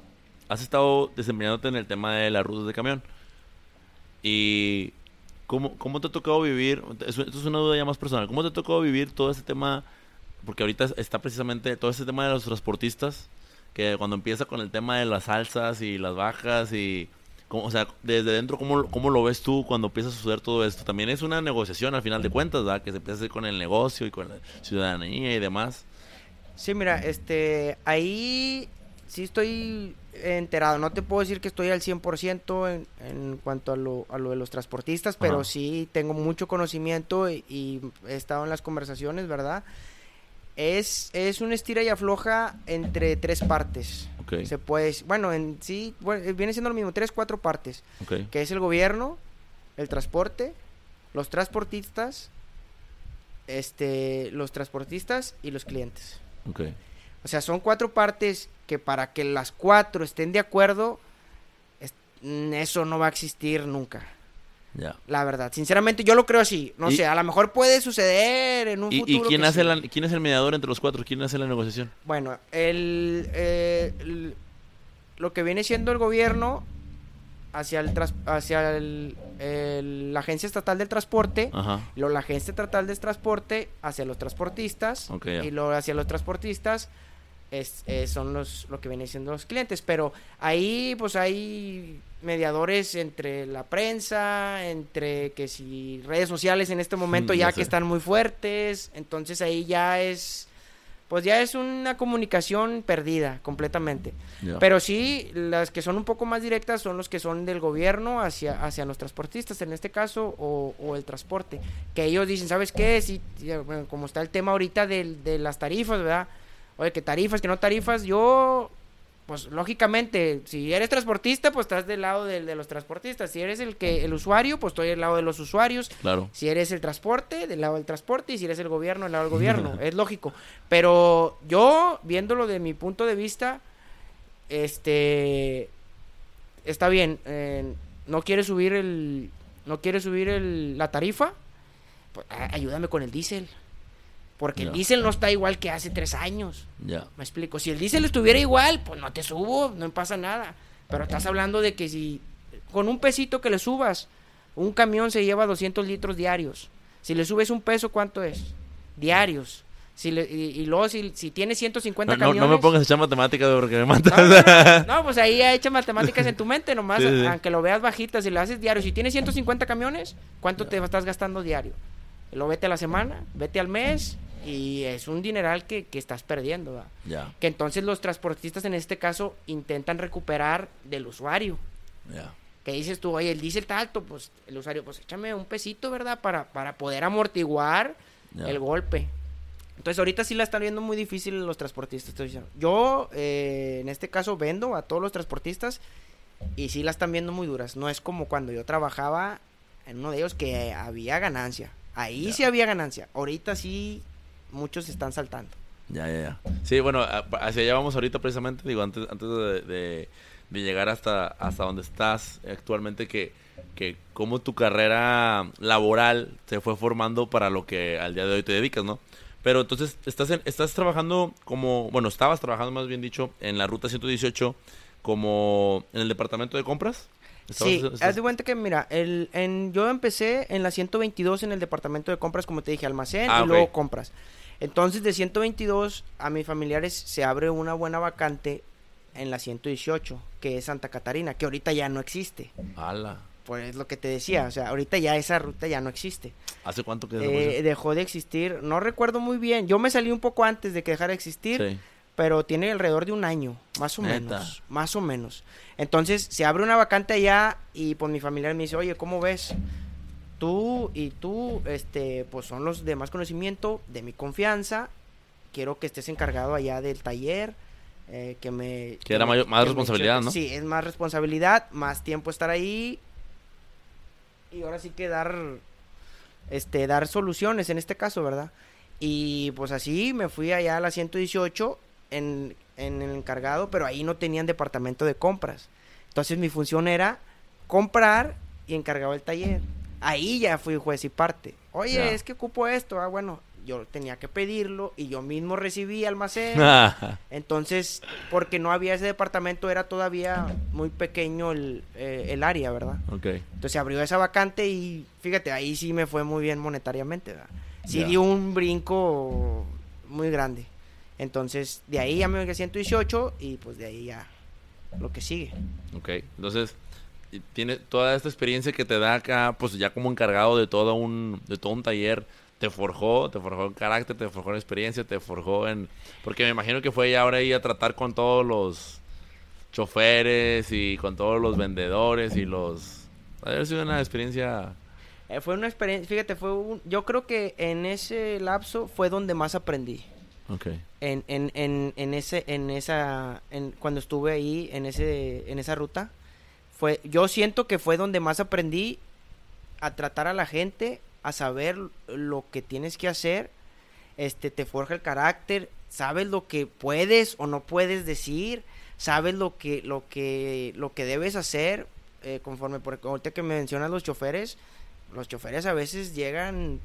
has estado desempeñándote en el tema de las rutas de camión. ¿Y cómo, cómo te ha tocado vivir? Esto es una duda ya más personal. ¿Cómo te ha tocado vivir todo ese tema? Porque ahorita está precisamente todo ese tema de los transportistas, que cuando empieza con el tema de las alzas y las bajas y... o sea, desde dentro, ¿cómo, ¿cómo lo ves tú cuando empieza a suceder todo esto? También es una negociación al final de cuentas, ¿verdad? Que se empieza a hacer con el negocio y con la ciudadanía y demás. Sí, mira, este, ahí sí estoy enterado. No te puedo decir que estoy al 100% en, en cuanto a lo, a lo de los transportistas, pero Ajá. sí tengo mucho conocimiento y, y he estado en las conversaciones, ¿verdad? Es, es un estira y afloja entre tres partes. Ok, Se puede, bueno, en sí, bueno, viene siendo lo mismo, tres, cuatro partes, ok. que es el gobierno, el transporte, los transportistas, este, los transportistas y los clientes. Ok. O sea, son cuatro partes que para que las cuatro estén de acuerdo, es- eso no va a existir nunca. La verdad, sinceramente yo lo creo así. No sé, a lo mejor puede suceder en un ¿Y, futuro. y quién hace sí. la, quién es el mediador entre los cuatro? ¿Quién hace la negociación? Bueno, el, eh, el- lo que viene siendo el gobierno hacia el hacia el- el- la agencia estatal del transporte, Ajá. luego la agencia estatal del transporte hacia los transportistas y luego hacia los transportistas es, eh, son los lo que vienen siendo los clientes, pero ahí pues hay mediadores entre la prensa, entre que si redes sociales en este momento Mm, ya que están muy fuertes, entonces ahí ya es pues ya es una comunicación perdida completamente. Pero sí, las que son un poco más directas son los que son del gobierno hacia, hacia los transportistas, en este caso, o, o el transporte. Que ellos dicen, ¿sabes qué? Si, como está el tema ahorita del- de, las tarifas, ¿verdad? Oye, que tarifas, que no tarifas, yo, pues lógicamente, si eres transportista, pues estás del lado de, los transportistas. Si eres el que el usuario, pues estoy del lado de los usuarios. Claro. Si eres el transporte, del lado del transporte, y si eres el gobierno, del lado del gobierno. es lógico. Pero yo, viéndolo de mi punto de vista, este está bien. eh, no quiere subir el. No quiere subir el, la tarifa. Pues ayúdame con el diésel. Porque el diésel no está igual que hace tres años. Ya. Me explico. Si el diésel estuviera igual, pues no te subo, no pasa nada. Pero estás hablando de que si con un pesito que le subas, un camión se lleva 200 litros diarios. Si le subes un peso, ¿cuánto es? Diarios. Si le- y, y luego si, si tiene 150 No, no, camiones... no me pongas a echar matemáticas porque me matas. No, no, no, pues ahí echa matemáticas en tu mente nomás, sí. aunque lo veas bajita, si lo haces diario, si tienes 150 camiones, ¿cuánto te estás gastando diario? Lo vete a la semana, vete al mes y es un dineral que, que estás perdiendo, ¿verdad? ya. que entonces los transportistas en este caso intentan recuperar del usuario. Ya. Que dices tú, oye, el diésel está alto, pues el usuario, pues échame un pesito, ¿verdad? Para, para poder amortiguar el golpe. Entonces ahorita sí la están viendo muy difícil los transportistas. Yo, eh, en este caso, vendo a todos los transportistas y sí la están viendo muy duras. No es como cuando yo trabajaba en uno de ellos que había ganancia. Ahí sí había ganancia. Ahorita sí muchos están saltando. Ya, ya, ya. Sí, bueno, hacia allá vamos ahorita precisamente, digo, antes, antes de llegar hasta, hasta donde estás actualmente, que, que cómo tu carrera laboral se fue formando para lo que al día de hoy te dedicas, ¿no? Pero entonces, estás, en- estás trabajando como, bueno, estabas trabajando más bien dicho en la ruta 118 como en el departamento de compras. ¿Estabas- Sí, estás- haz de cuenta que mira, el, en, yo empecé en la 122 en el departamento de compras, como te dije, almacén Ah, y luego compras. Entonces de 122 a mis familiares se abre una buena vacante en la 118, que es Santa Catarina, que ahorita ya no existe. ¡Hala! Pues es lo que te decía, o sea, ahorita ya esa ruta ya no existe. ¿Hace cuánto que Eh, desapareció? dejó de existir, no recuerdo muy bien. Yo me salí un poco antes de que dejara de existir, Sí. Pero tiene alrededor de un año, más o Neta. menos, más o menos. Entonces, se abre una vacante allá y pues mi familiar me dice, oye, ¿cómo ves? Tú y tú, este, pues son los de más conocimiento, de mi confianza. Quiero que estés encargado allá del taller. eh, que me... Que era mayor- más que responsabilidad, cheques". ¿no? Sí, es más responsabilidad, más tiempo estar ahí. Y ahora sí que dar, este, dar soluciones en este caso, ¿verdad? Y pues así me fui allá a la 118 en, en el encargado, pero ahí no tenían departamento de compras. Entonces mi función era comprar y encargaba el taller. Ahí ya fui juez y parte. Oye, es que ocupo esto. Ah, bueno, yo tenía que pedirlo y yo mismo recibí almacén. Entonces, porque no había ese departamento, era todavía muy pequeño el, eh, el área, ¿verdad? ok. Entonces se abrió esa vacante y fíjate, ahí sí me fue muy bien monetariamente, ¿verdad? Sí Ya. dio un brinco muy grande. Entonces, de ahí ya me voy a 118 y pues de ahí ya lo que sigue. Ok, entonces tiene toda esta experiencia que te da acá, pues ya como encargado de todo un, de todo un taller, te forjó, te forjó en carácter, te forjó en experiencia, te forjó en... Porque me imagino que fue ya ahora ahí a tratar con todos los choferes y con todos los vendedores y los... Ha sido una experiencia... Eh, fue una experiencia, fíjate, fue un, yo creo que en ese lapso fue donde más aprendí. Ok, En, en, en, en ese, en esa, cuando estuve ahí, en ese, en esa ruta, fue, yo siento que fue donde más aprendí a tratar a la gente, a saber lo que tienes que hacer, este, te forja el carácter, sabes lo que puedes o no puedes decir, sabes lo que, lo que, lo que debes hacer, eh, conforme, porque ahorita que me mencionas los choferes, los choferes a veces llegan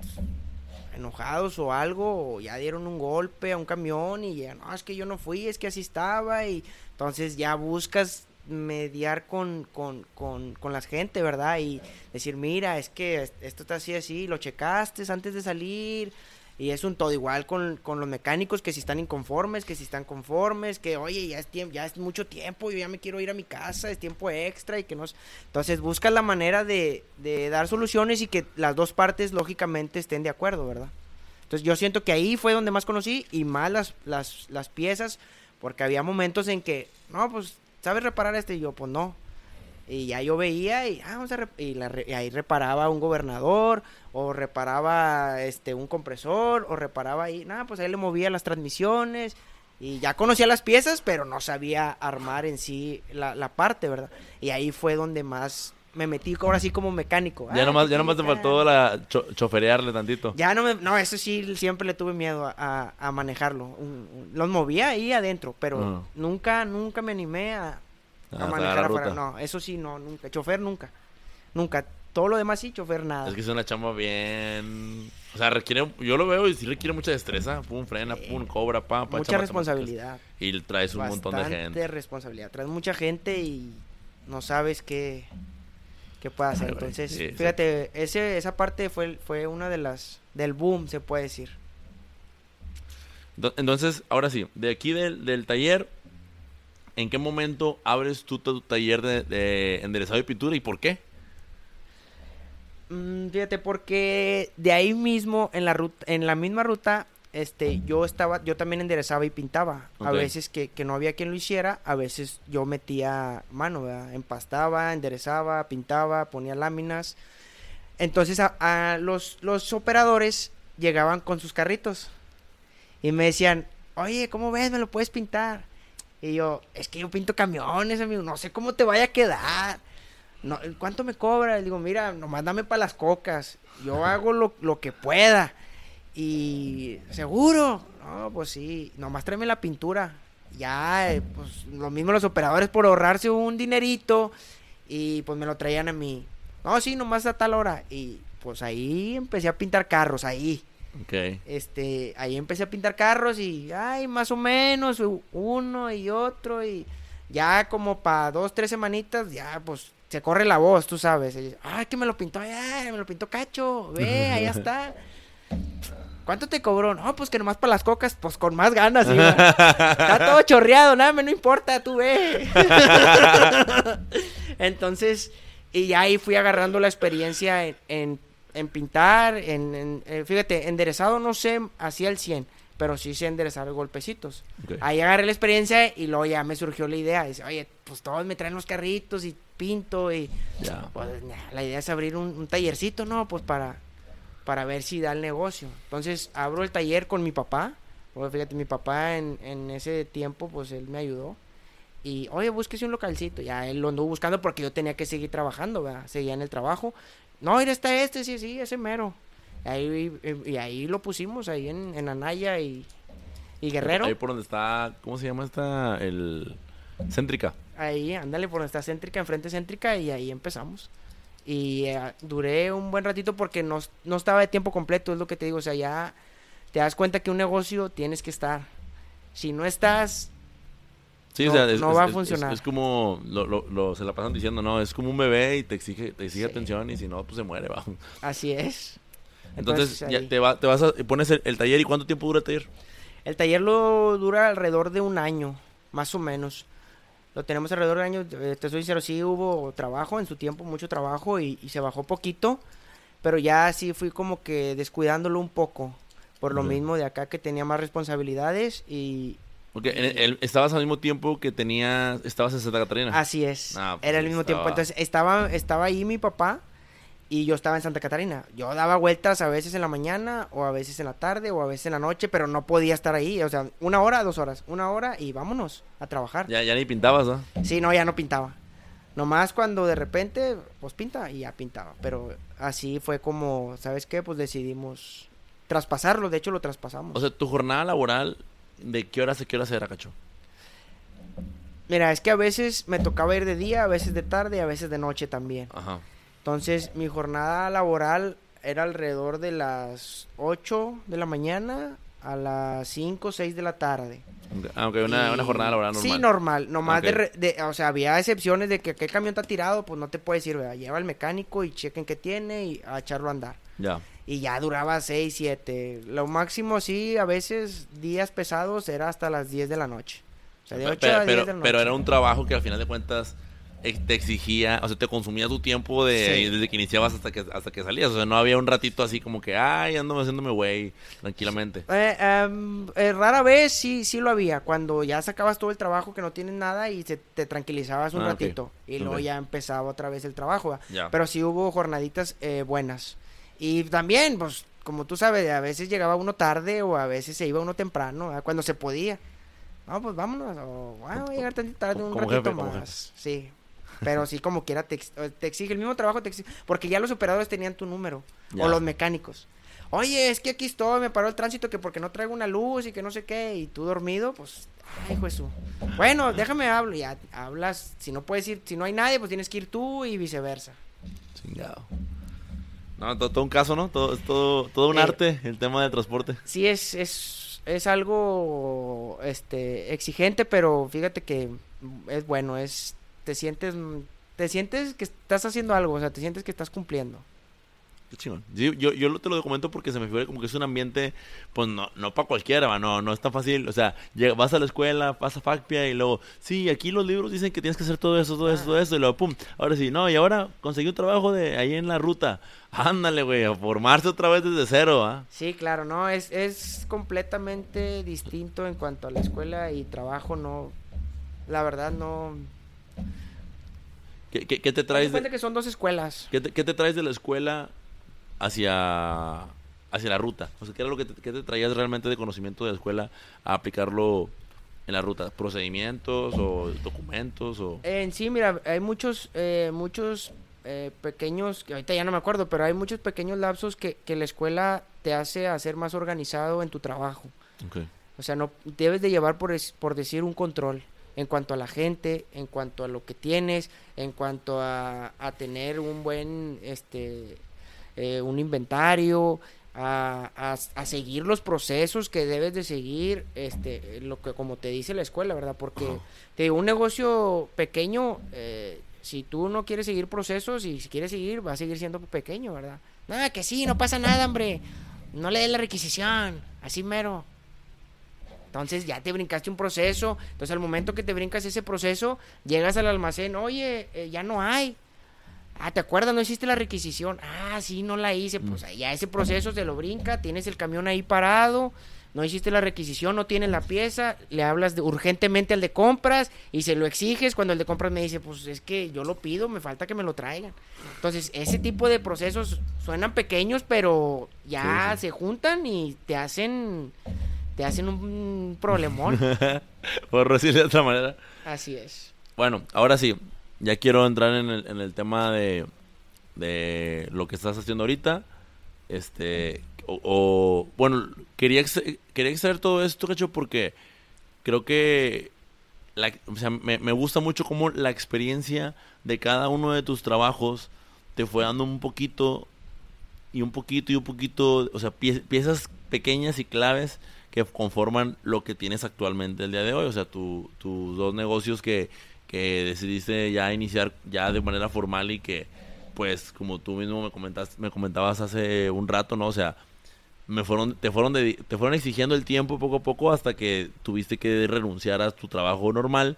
enojados o algo, o ya dieron un golpe a un camión y ya, no, es que yo no fui, es que así estaba, y entonces ya buscas mediar con, con, con, con la gente, ¿verdad? Y decir, mira, es que es- esto está así, así, lo checaste antes de salir, y es un todo igual con, con los mecánicos, que si están inconformes, que si están conformes, que oye, ya es ya es mucho tiempo, yo ya me quiero ir a mi casa, es tiempo extra y que no... Entonces buscas la manera de, de dar soluciones y que las dos partes lógicamente estén de acuerdo, ¿verdad? Entonces yo siento que ahí fue donde más conocí y más las, las, las piezas, porque había momentos en que, no, pues, ¿sabes reparar este? Y yo, pues no. Y ya yo veía y, ah, vamos a y, la re- y ahí reparaba un gobernador, o reparaba este un compresor, o reparaba ahí, nada, pues ahí le movía las transmisiones. Y ya conocía las piezas, pero no sabía armar en sí la, la parte, ¿verdad? Y ahí fue donde más me metí ahora sí como mecánico. ya nomás, ya nomás te faltó la cho- choferearle tantito. Ya no me, no, eso sí, siempre le tuve miedo a, a- a manejarlo. Un- un- los movía ahí adentro, pero nunca, nunca me animé a Ah, manejar afuera. No, eso sí, no, nunca. Chofer nunca. Nunca. Todo lo demás sí, chofer nada. Es que es una chamba bien... O sea, requiere... Yo lo veo y sí requiere mucha destreza. Pum, frena, pum, cobra, pam, pam. Mucha responsabilidad. Y traes un montón de Bastante gente. responsabilidad. Traes mucha gente y no sabes qué, qué puede hacer. Ay, Entonces, sí, sí. fíjate, ese, esa parte fue, fue una de las... Del boom, se puede decir. Ento- Entonces, ahora sí, de aquí del, del taller, ¿en qué momento abres tú tu taller de, de enderezado y pintura y por qué? Mm, fíjate, porque de ahí mismo, en la ruta, en la misma ruta, este, yo estaba, yo también enderezaba y pintaba. A veces que, que no había quien lo hiciera, a veces yo metía mano, ¿verdad? Empastaba, enderezaba, pintaba, ponía láminas. Entonces a, a los, los operadores llegaban con sus carritos y me decían, oye, ¿cómo ves? ¿Me lo puedes pintar? Y yo, es que yo pinto camiones, amigo, no sé cómo te vaya a quedar. No, ¿Cuánto me cobra? Le digo, mira, nomás dame para las cocas. Yo hago lo, lo que pueda. Y, ¿seguro? No, pues sí. Nomás tráeme la pintura. Ya, eh, pues lo mismo los operadores por ahorrarse un dinerito. Y pues me lo traían a mí. No, sí, nomás a tal hora. Y pues ahí empecé a pintar carros, ahí. Este, ahí empecé a pintar carros y, ay, más o menos, uno y otro y ya como para dos, tres semanitas, ya pues se corre la voz, tú sabes. Y, ay, que me lo pintó, ay, me lo pintó Cacho, ve, allá está. ¿Cuánto te cobró? No, pues que nomás para las cocas, pues con más ganas. iba. Está todo chorreado, nada, me no importa, tú ve. Entonces, y ya ahí fui agarrando la experiencia en, en, en pintar, en, en- eh, fíjate, enderezado no sé, hacía el 100, pero sí sé enderezar golpecitos. Ahí agarré la experiencia y luego ya me surgió la idea. Dice, oye, pues todos me traen los carritos y pinto y pues, nah, la idea es abrir un, un tallercito, ¿no? Pues para, para ver si da el negocio. Entonces abro el taller con mi papá. Oye, fíjate, mi papá en, en ese tiempo, pues él me ayudó. Y, oye, búsquese un localcito. Ya él lo anduvo buscando porque yo tenía que seguir trabajando, ¿verdad? Seguía en el trabajo. No, mira, está este, sí, sí, ese mero. Y ahí, y, y ahí lo pusimos, ahí en, en Anaya y, y Guerrero. Ahí por donde está, ¿cómo se llama esta? El... Céntrica. Ahí, ándale, por donde está céntrica, enfrente céntrica, y ahí empezamos. Y eh, duré un buen ratito porque no, no estaba de tiempo completo, es lo que te digo. O sea, ya te das cuenta que un negocio tienes que estar. Si no estás, Sí, No- o sea, es, no es- va a es- funcionar. Es, es como, lo, lo, lo- se la pasan diciendo, no, es como un bebé y te exige, te exige Sí. atención y si no, pues se muere, va. así es. Entonces, ya ahí. te, va, te vas a, pones el, el taller y ¿cuánto tiempo dura el taller? El taller lo dura alrededor de un año, más o menos. Lo tenemos alrededor de un año. eh, te soy sincero, sí hubo trabajo en su tiempo, mucho trabajo y, y se bajó poquito. Pero ya sí fui como que descuidándolo un poco. Por lo Ok. mismo de acá que tenía más responsabilidades y Porque el- estabas al mismo tiempo que tenías, estabas en Santa Catarina. así es. Ah, pues Era el mismo tiempo. Entonces estaba, estaba ahí mi papá y yo estaba en Santa Catarina. Yo daba vueltas a veces en la mañana o a veces en la tarde o a veces en la noche, pero no podía estar ahí. O sea, una hora, dos horas, una hora y vámonos a trabajar. Ya, ya ni pintabas, ¿no? Sí, no, ya no pintaba. Nomás cuando de repente, pues pinta y ya pintaba. Pero así fue como, ¿sabes qué? Pues decidimos traspasarlo. De hecho, lo traspasamos. O sea, tu jornada laboral, ¿de qué horas a qué horas era, cacho? Mira, es que a veces me tocaba ir de día, a veces de tarde y a veces de noche también. Ajá. Entonces, mi jornada laboral era alrededor de las 8 de la mañana a las 5 o 6 de la tarde. Aunque una, Y- una jornada laboral normal. Sí, normal. Nomás de, Ok. re- de- O sea, había excepciones de que aquel camión está tirado, pues no te puedes ir, ¿verdad? Lleva al mecánico y chequen qué tiene y a echarlo a andar. Ya. Y ya duraba 6, 7. Lo máximo, sí, a veces días pesados era hasta las 10 de la noche. O sea, de 8 pero, a 10 pero, de la noche. pero era un trabajo que al final de cuentas eh, te exigía, o sea, te consumía tu tiempo de Sí. desde que iniciabas hasta que hasta que salías. O sea, no había un ratito así como que, ay, ando haciéndome güey, tranquilamente. Eh, em, eh, rara vez sí, sí lo había. Cuando ya sacabas todo el trabajo que no tienes nada y se, te tranquilizabas un Ah, ratito. Y luego ya empezaba otra vez el trabajo. Pero sí hubo jornaditas eh, buenas. Y también, pues, como tú sabes, a veces llegaba uno tarde o a veces se iba uno temprano, ¿verdad? cuando se podía. No, pues vámonos. O, "Ah, voy a llegar tantito tarde, un Como ratito jefe, más. Sí. Pero sí, como quiera, te, te exige el mismo trabajo, te exige. Porque ya los operadores tenían tu número. Ya. O los mecánicos. Oye, es que aquí estoy, me paró el tránsito que porque no traigo una luz y que no sé qué, y tú dormido, pues, ay, su. Bueno, déjame hablo, ya hablas, si no puedes ir, si no hay nadie, pues tienes que ir tú y viceversa. Chingado. No, todo, todo un caso, ¿no? Todo, es todo, todo un Eh, arte el tema del transporte. Sí es, es, es algo este exigente, pero fíjate que es bueno, es te sientes te sientes que estás haciendo algo, o sea, te sientes que estás cumpliendo. Qué chingón. Yo, yo te lo documento porque se me figura como que es un ambiente, pues no, no para cualquiera, va, no, no es tan fácil. O sea, llega- vas a la escuela, vas a FACPIA y luego, sí, aquí los libros dicen que tienes que hacer todo eso, todo eso, todo eso, y luego, pum, ahora sí, no, y ahora conseguí un trabajo de ahí en la ruta. Ándale, güey, a formarse otra vez desde cero, ¿ah? Sí, claro, no, es, es completamente distinto en cuanto a la escuela y trabajo, no, la verdad no. ¿Qué, qué, qué te traes cuenta de, que son dos escuelas. qué te, qué te traes de la escuela hacia, hacia la ruta? O sea, ¿qué era lo que te, traías realmente de conocimiento de la escuela a aplicarlo en la ruta? ¿Procedimientos o documentos o...? En sí, mira, hay muchos, eh, muchos eh, pequeños, que ahorita ya no me acuerdo, pero hay muchos pequeños lapsos que, que la escuela te hace hacer más organizado en tu trabajo. O sea, no debes de llevar por, es- por decir un control en cuanto a la gente, en cuanto a lo que tienes, en cuanto a, a tener un buen, este, eh, un inventario, a, a- a seguir los procesos que debes de seguir, este, lo que como te dice la escuela, ¿verdad? Porque te digo, un negocio pequeño, eh, si tú no quieres seguir procesos y si quieres seguir, va a seguir siendo pequeño, ¿verdad? Nada, que sí, no pasa nada, hombre. no le des la requisición, así mero. Entonces ya te brincaste un proceso. Entonces al momento que te brincas ese proceso, llegas al almacén, oye, eh, ya no hay. Ah, ¿te acuerdas? No hiciste la requisición. Ah, sí, no la hice. Pues mm. ya ese proceso se lo brinca, tienes el camión ahí parado, no hiciste la requisición, no tienes la pieza, le hablas urgentemente al de compras y se lo exiges. Cuando el de compras me dice, pues es que yo lo pido, me falta que me lo traigan. Entonces, ese tipo de procesos suenan pequeños, pero ya se juntan y te hacen te hacen un problemón. Por decirlo de otra manera. Así es. Bueno, ahora sí, ya quiero entrar en el, en el tema de, de lo que estás haciendo ahorita. Este, o, bueno, quería, quería saber todo esto, cacho, porque creo que o sea, me, me, gusta mucho cómo la experiencia de cada uno de tus trabajos te fue dando un poquito y un poquito y un poquito, o sea, piezas pequeñas y claves que conforman lo que tienes actualmente el día de hoy. O sea, tus dos negocios que, que decidiste ya iniciar ya de manera formal y que, pues, como tú mismo me, comentaste, me comentabas hace un rato, ¿no? O sea, me fueron, te, fueron te fueron exigiendo el tiempo poco a poco hasta que tuviste que renunciar a tu trabajo normal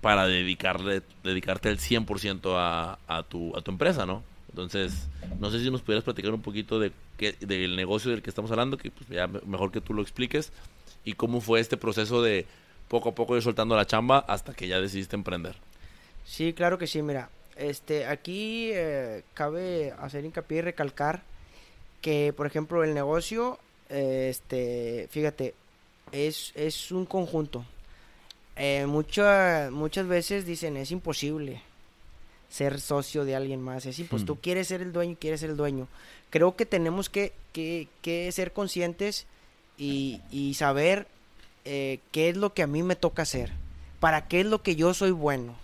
para dedicarle, dedicarte el 100% a, a, tu, a tu empresa, ¿no? Entonces, no sé si nos pudieras platicar un poquito de qué, del negocio del que estamos hablando, que pues ya mejor que tú lo expliques, y cómo fue este proceso de poco a poco ir soltando la chamba hasta que ya decidiste emprender. Sí, claro que sí, mira, este, aquí eh, cabe hacer hincapié y recalcar que, por ejemplo, el negocio, este, fíjate, es, es un conjunto. Eh, muchas veces dicen es imposible ser socio de alguien más. Es imposible. Tú hmm. quieres ser el dueño, quieres ser el dueño. Creo que tenemos que, que, que ser conscientes y, y saber eh, qué es lo que a mí me toca hacer. Para qué es lo que yo soy bueno.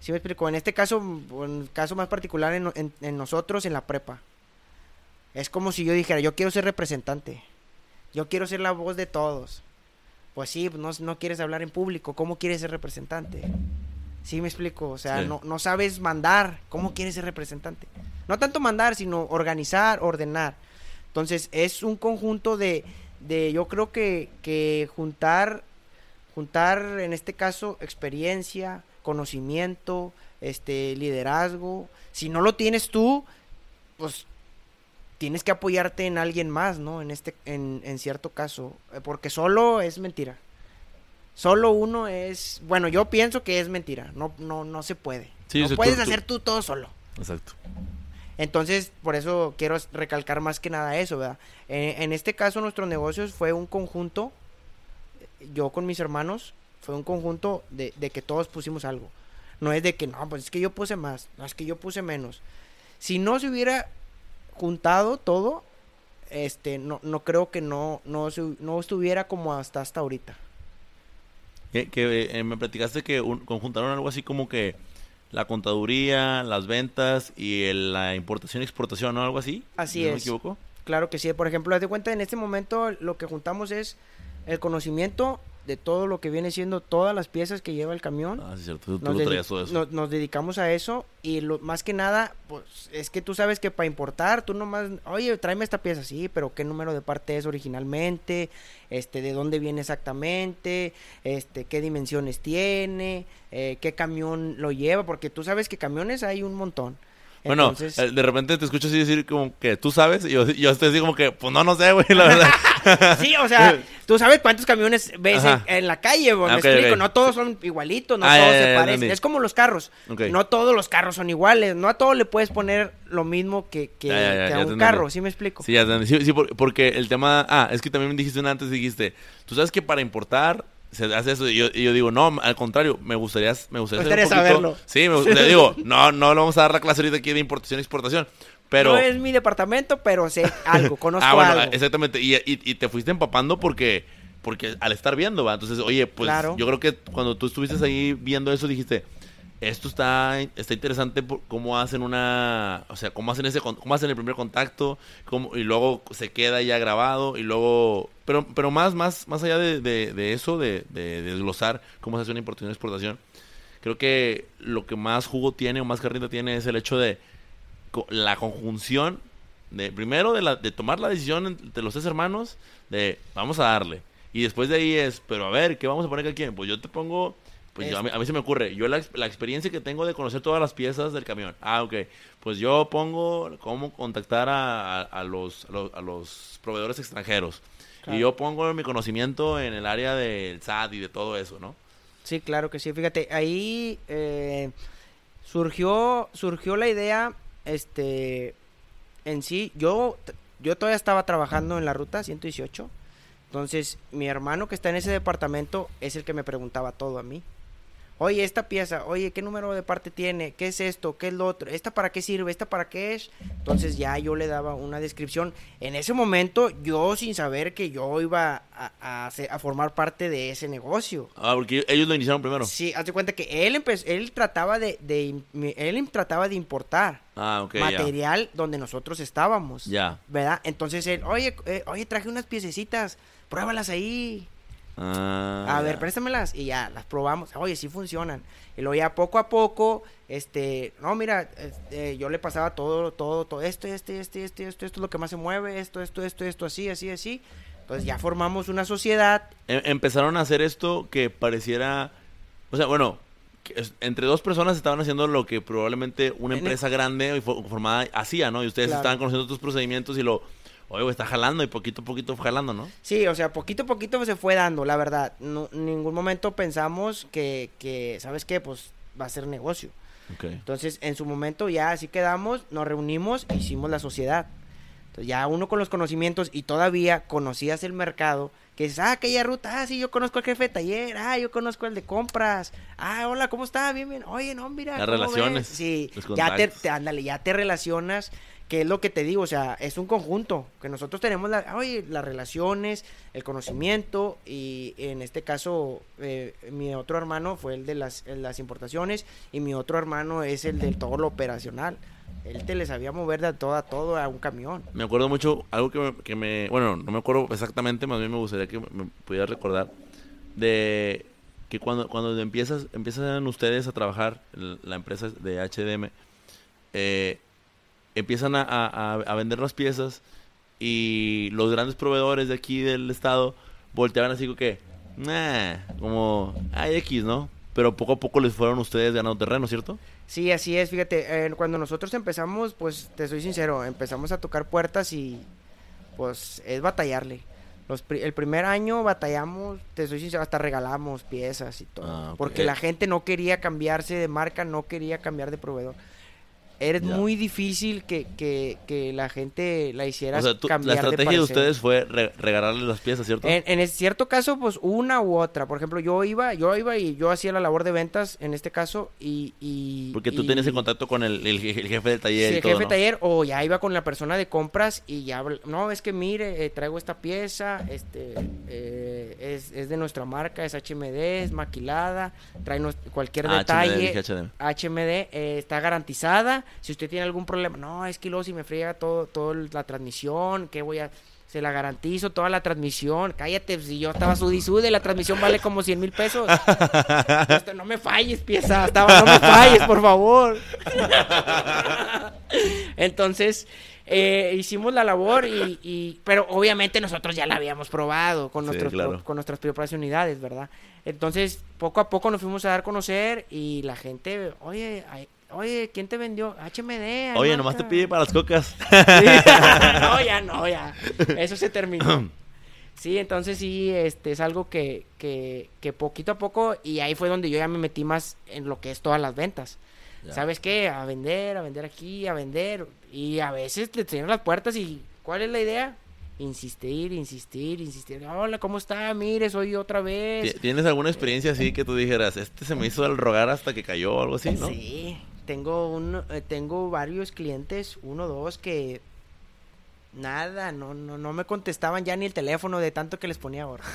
¿Sí me explico? En este caso, en el caso más particular en, en nosotros, en la prepa. Es como si yo dijera, yo quiero ser representante. Yo quiero ser la voz de todos. Pues sí, no, no quieres hablar en público. ¿Cómo quieres ser representante? Sí, me explico. O sea, no, no sabes mandar. ¿Cómo quieres ser representante? No tanto mandar, sino organizar, ordenar. Entonces, es un conjunto de, de yo creo que, que juntar, juntar, en este caso, experiencia, conocimiento, este, liderazgo. Si no lo tienes tú, pues tienes que apoyarte en alguien más, ¿no? En este, en, en cierto caso, eh, porque solo es mentira. Solo uno es, bueno, yo pienso que es mentira, no, no, no se puede. no puedes hacer tú todo solo. Exacto. Entonces, por eso quiero recalcar más que nada eso, ¿verdad? en este caso, nuestros negocios fue un conjunto, yo con mis hermanos, fue un conjunto de, de que todos pusimos algo. No es de que, no, pues es que yo puse más, no es que yo puse menos. Si no se hubiera juntado todo, este, no, no creo que no, no, no estuviera como hasta hasta ahorita. Que, eh, me platicaste que conjuntaron algo así como que la contaduría, las ventas y la importación y exportación, ¿no? Algo así. Así es. ¿Me equivoco? Claro que sí. Por ejemplo, haz de cuenta, en este momento lo que juntamos es el conocimiento de todo lo que viene siendo todas las piezas que lleva el camión. Ah, sí, cierto. Tú, lo traías todo eso. Nos, dedicamos a eso y lo, más que nada, pues es que tú sabes que para importar, tú nomás, oye, tráeme esta pieza, sí, pero qué número de parte es originalmente, este, de dónde viene exactamente, este, qué dimensiones tiene, eh, qué camión lo lleva, porque tú sabes que camiones hay un montón. Bueno, eh, de repente te escucho así decir como que tú sabes, y yo, yo estoy así como que, pues no, no sé, güey, la verdad. sí, o sea, tú sabes cuántos camiones ves en, la calle, güey, me explico, no todos son igualitos, no ah, todos se parecen, es como los carros, no todos los carros son iguales, no a todos le puedes poner lo mismo que, que, a un carro, ¿sí me explico? Sí, ya sí, sí, porque el tema, ah, es que también me dijiste antes, dijiste, tú sabes que para importar se hace eso y yo, digo, no, al contrario, me gustaría, me gustaría, saberlo. Sí, me, le digo, no, no le vamos a dar la clase ahorita aquí de importación y exportación. Pero... No es mi departamento, pero sé algo, conozco ah, bueno, Exactamente, y, y, te fuiste empapando porque, porque al estar viendo, ¿va? Entonces, oye, pues yo creo que cuando tú estuviste ahí viendo eso, dijiste, esto está, está interesante por cómo hacen una, o sea, cómo hacen ese, cómo hacen el primer contacto, y luego se queda ya grabado, y luego, pero, pero más, más, más allá de, de, eso, de, de, desglosar cómo se hace una importación y exportación, creo que lo que más jugo tiene o más carrita tiene es el hecho de la conjunción De, primero de, la, de tomar la decisión de los tres hermanos de vamos a darle. Y después de ahí es, pero a ver, ¿qué vamos a poner aquí? Pues yo te pongo, pues yo- a, mí, a mí se me ocurre, yo la, la experiencia que tengo de conocer todas las piezas del camión. Ah, ok. Pues yo pongo cómo contactar a, a- a los, a, los, los proveedores extranjeros. Claro. Y yo pongo mi conocimiento en el área del SAT y de todo eso, ¿no? Sí, claro que sí. Fíjate, ahí eh, surgió, surgió la idea, este, en sí, yo, yo todavía estaba trabajando en la ruta 118. Entonces, mi hermano que está en ese departamento es el que me preguntaba todo a mí. Oye, esta pieza, oye, ¿qué número de parte tiene? ¿Qué es esto? ¿Qué es lo otro? ¿Esta para qué sirve? ¿Esta para qué es? Entonces ya yo le daba una descripción. En ese momento, yo sin saber que yo iba a, a a formar parte de ese negocio. Ah, porque ellos lo iniciaron primero. Sí, hazte cuenta que él empezó, él trataba de, de él trataba de importar Ah, ok, ya. material donde nosotros estábamos. Ya. ¿Verdad? Entonces él, oye, eh, oye, traje unas piececitas, pruébalas ahí. Ah, A ver, préstamelas. Y ya, las probamos. Oye, sí funcionan. Y luego ya poco a poco, este, no, mira, este, yo le pasaba todo, todo, todo, esto, este, este, este, esto, esto es lo que más se mueve, esto, esto, esto, esto, así, así, así. Entonces ya formamos una sociedad. Em- empezaron a hacer esto que pareciera, o sea, bueno, entre dos personas estaban haciendo lo que probablemente una empresa grande y formada hacía, ¿no? Y ustedes Claro. estaban conociendo tus procedimientos y lo, oye, está jalando y poquito a poquito fue jalando, ¿no? Sí, o sea, poquito a poquito se fue dando, la verdad. No, en ningún momento pensamos que, que, ¿sabes qué? Pues va a ser negocio. Ok. Entonces, en su momento ya así quedamos, nos reunimos e hicimos la sociedad. Entonces, ya uno con los conocimientos y todavía conocías el mercado, que dices, ah, aquella ruta, ah, sí, yo conozco al jefe de taller, ah, yo conozco el de compras, ah, hola, ¿cómo está? Bien, bien, oye, no, mira. Las ¿cómo relaciones, ves?". Sí, ya te- ándale, ya te relacionas, que es lo que te digo, o sea, es un conjunto, que nosotros tenemos, la, las relaciones, el conocimiento, y en este caso, eh, mi otro hermano fue el de las, las importaciones, y mi otro hermano es el del todo lo operacional. Él te le sabía mover de todo a todo a un camión. Me acuerdo mucho, algo que me, que me- bueno, no me acuerdo exactamente, más bien me gustaría que me pudiera recordar, de que cuando, cuando empiezas, empiezan ustedes a trabajar, la empresa de HDM, eh, empiezan a, a- a vender las piezas y los grandes proveedores de aquí del estado volteaban así como que, nah, como, hay X, ¿no? Pero poco a poco les fueron ustedes ganando terreno, ¿cierto? Sí, así es, fíjate, eh, cuando nosotros empezamos, pues te soy sincero, empezamos a tocar puertas y pues es batallarle. Los pri- el primer año batallamos, te soy sincero, hasta regalamos piezas y todo. Ah, ok. Porque la gente no quería cambiarse de marca, no quería cambiar de proveedor. Eres Ya. muy difícil que, que, que la gente la hiciera O sea, tú- la cambiar estrategia de, ustedes fue re- regalarles las piezas, ¿cierto? En, en cierto caso, pues una u otra. Por ejemplo, yo iba, yo iba y yo hacía la labor de ventas en este caso y... y Porque tú y- tienes el contacto con el, el je- el jefe del taller Sí, y el todo, jefe de ¿no? taller o ya iba con la persona de compras y ya no es que mire eh, traigo esta pieza este eh, es, es de nuestra marca es HMD es maquilada trae cualquier Ah, HMD, detalle HDM. HMD eh, está garantizada si usted tiene algún problema no es que luego si me friega todo todo la transmisión que voy a se la garantizo toda la transmisión cállate si yo estaba sud y sude la transmisión vale como 100 mil pesos Esto, no me falles pieza estaba no me falles por favor entonces, eh, hicimos la labor y, y- pero obviamente nosotros ya la habíamos probado con, Sí, nuestros, claro. con nuestras propias unidades, ¿verdad? Entonces, poco a poco nos fuimos a dar a conocer y la gente, oye, oye, ¿quién te vendió? HMD. Oye, nomás te marca". pide para las cocas. Sí. no, ya no, ya. Eso se terminó. Sí, entonces sí, este es algo que, que, que poquito a poco, y ahí fue donde yo ya me metí más en lo que es todas las ventas. Ya. ¿Sabes qué? A vender, a vender aquí, a vender. Y a veces te cierran las puertas y ¿cuál es la idea? Insistir, insistir, insistir. Hola, ¿cómo está? Mire, soy otra vez. Ti- ¿Tienes alguna experiencia así que tú dijeras, este se me hizo al rogar hasta que cayó o algo así, no? Sí, tengo un, eh, tengo varios clientes, uno, dos, que nada, no, no, no me contestaban ya ni el teléfono de tanto que les ponía ahora.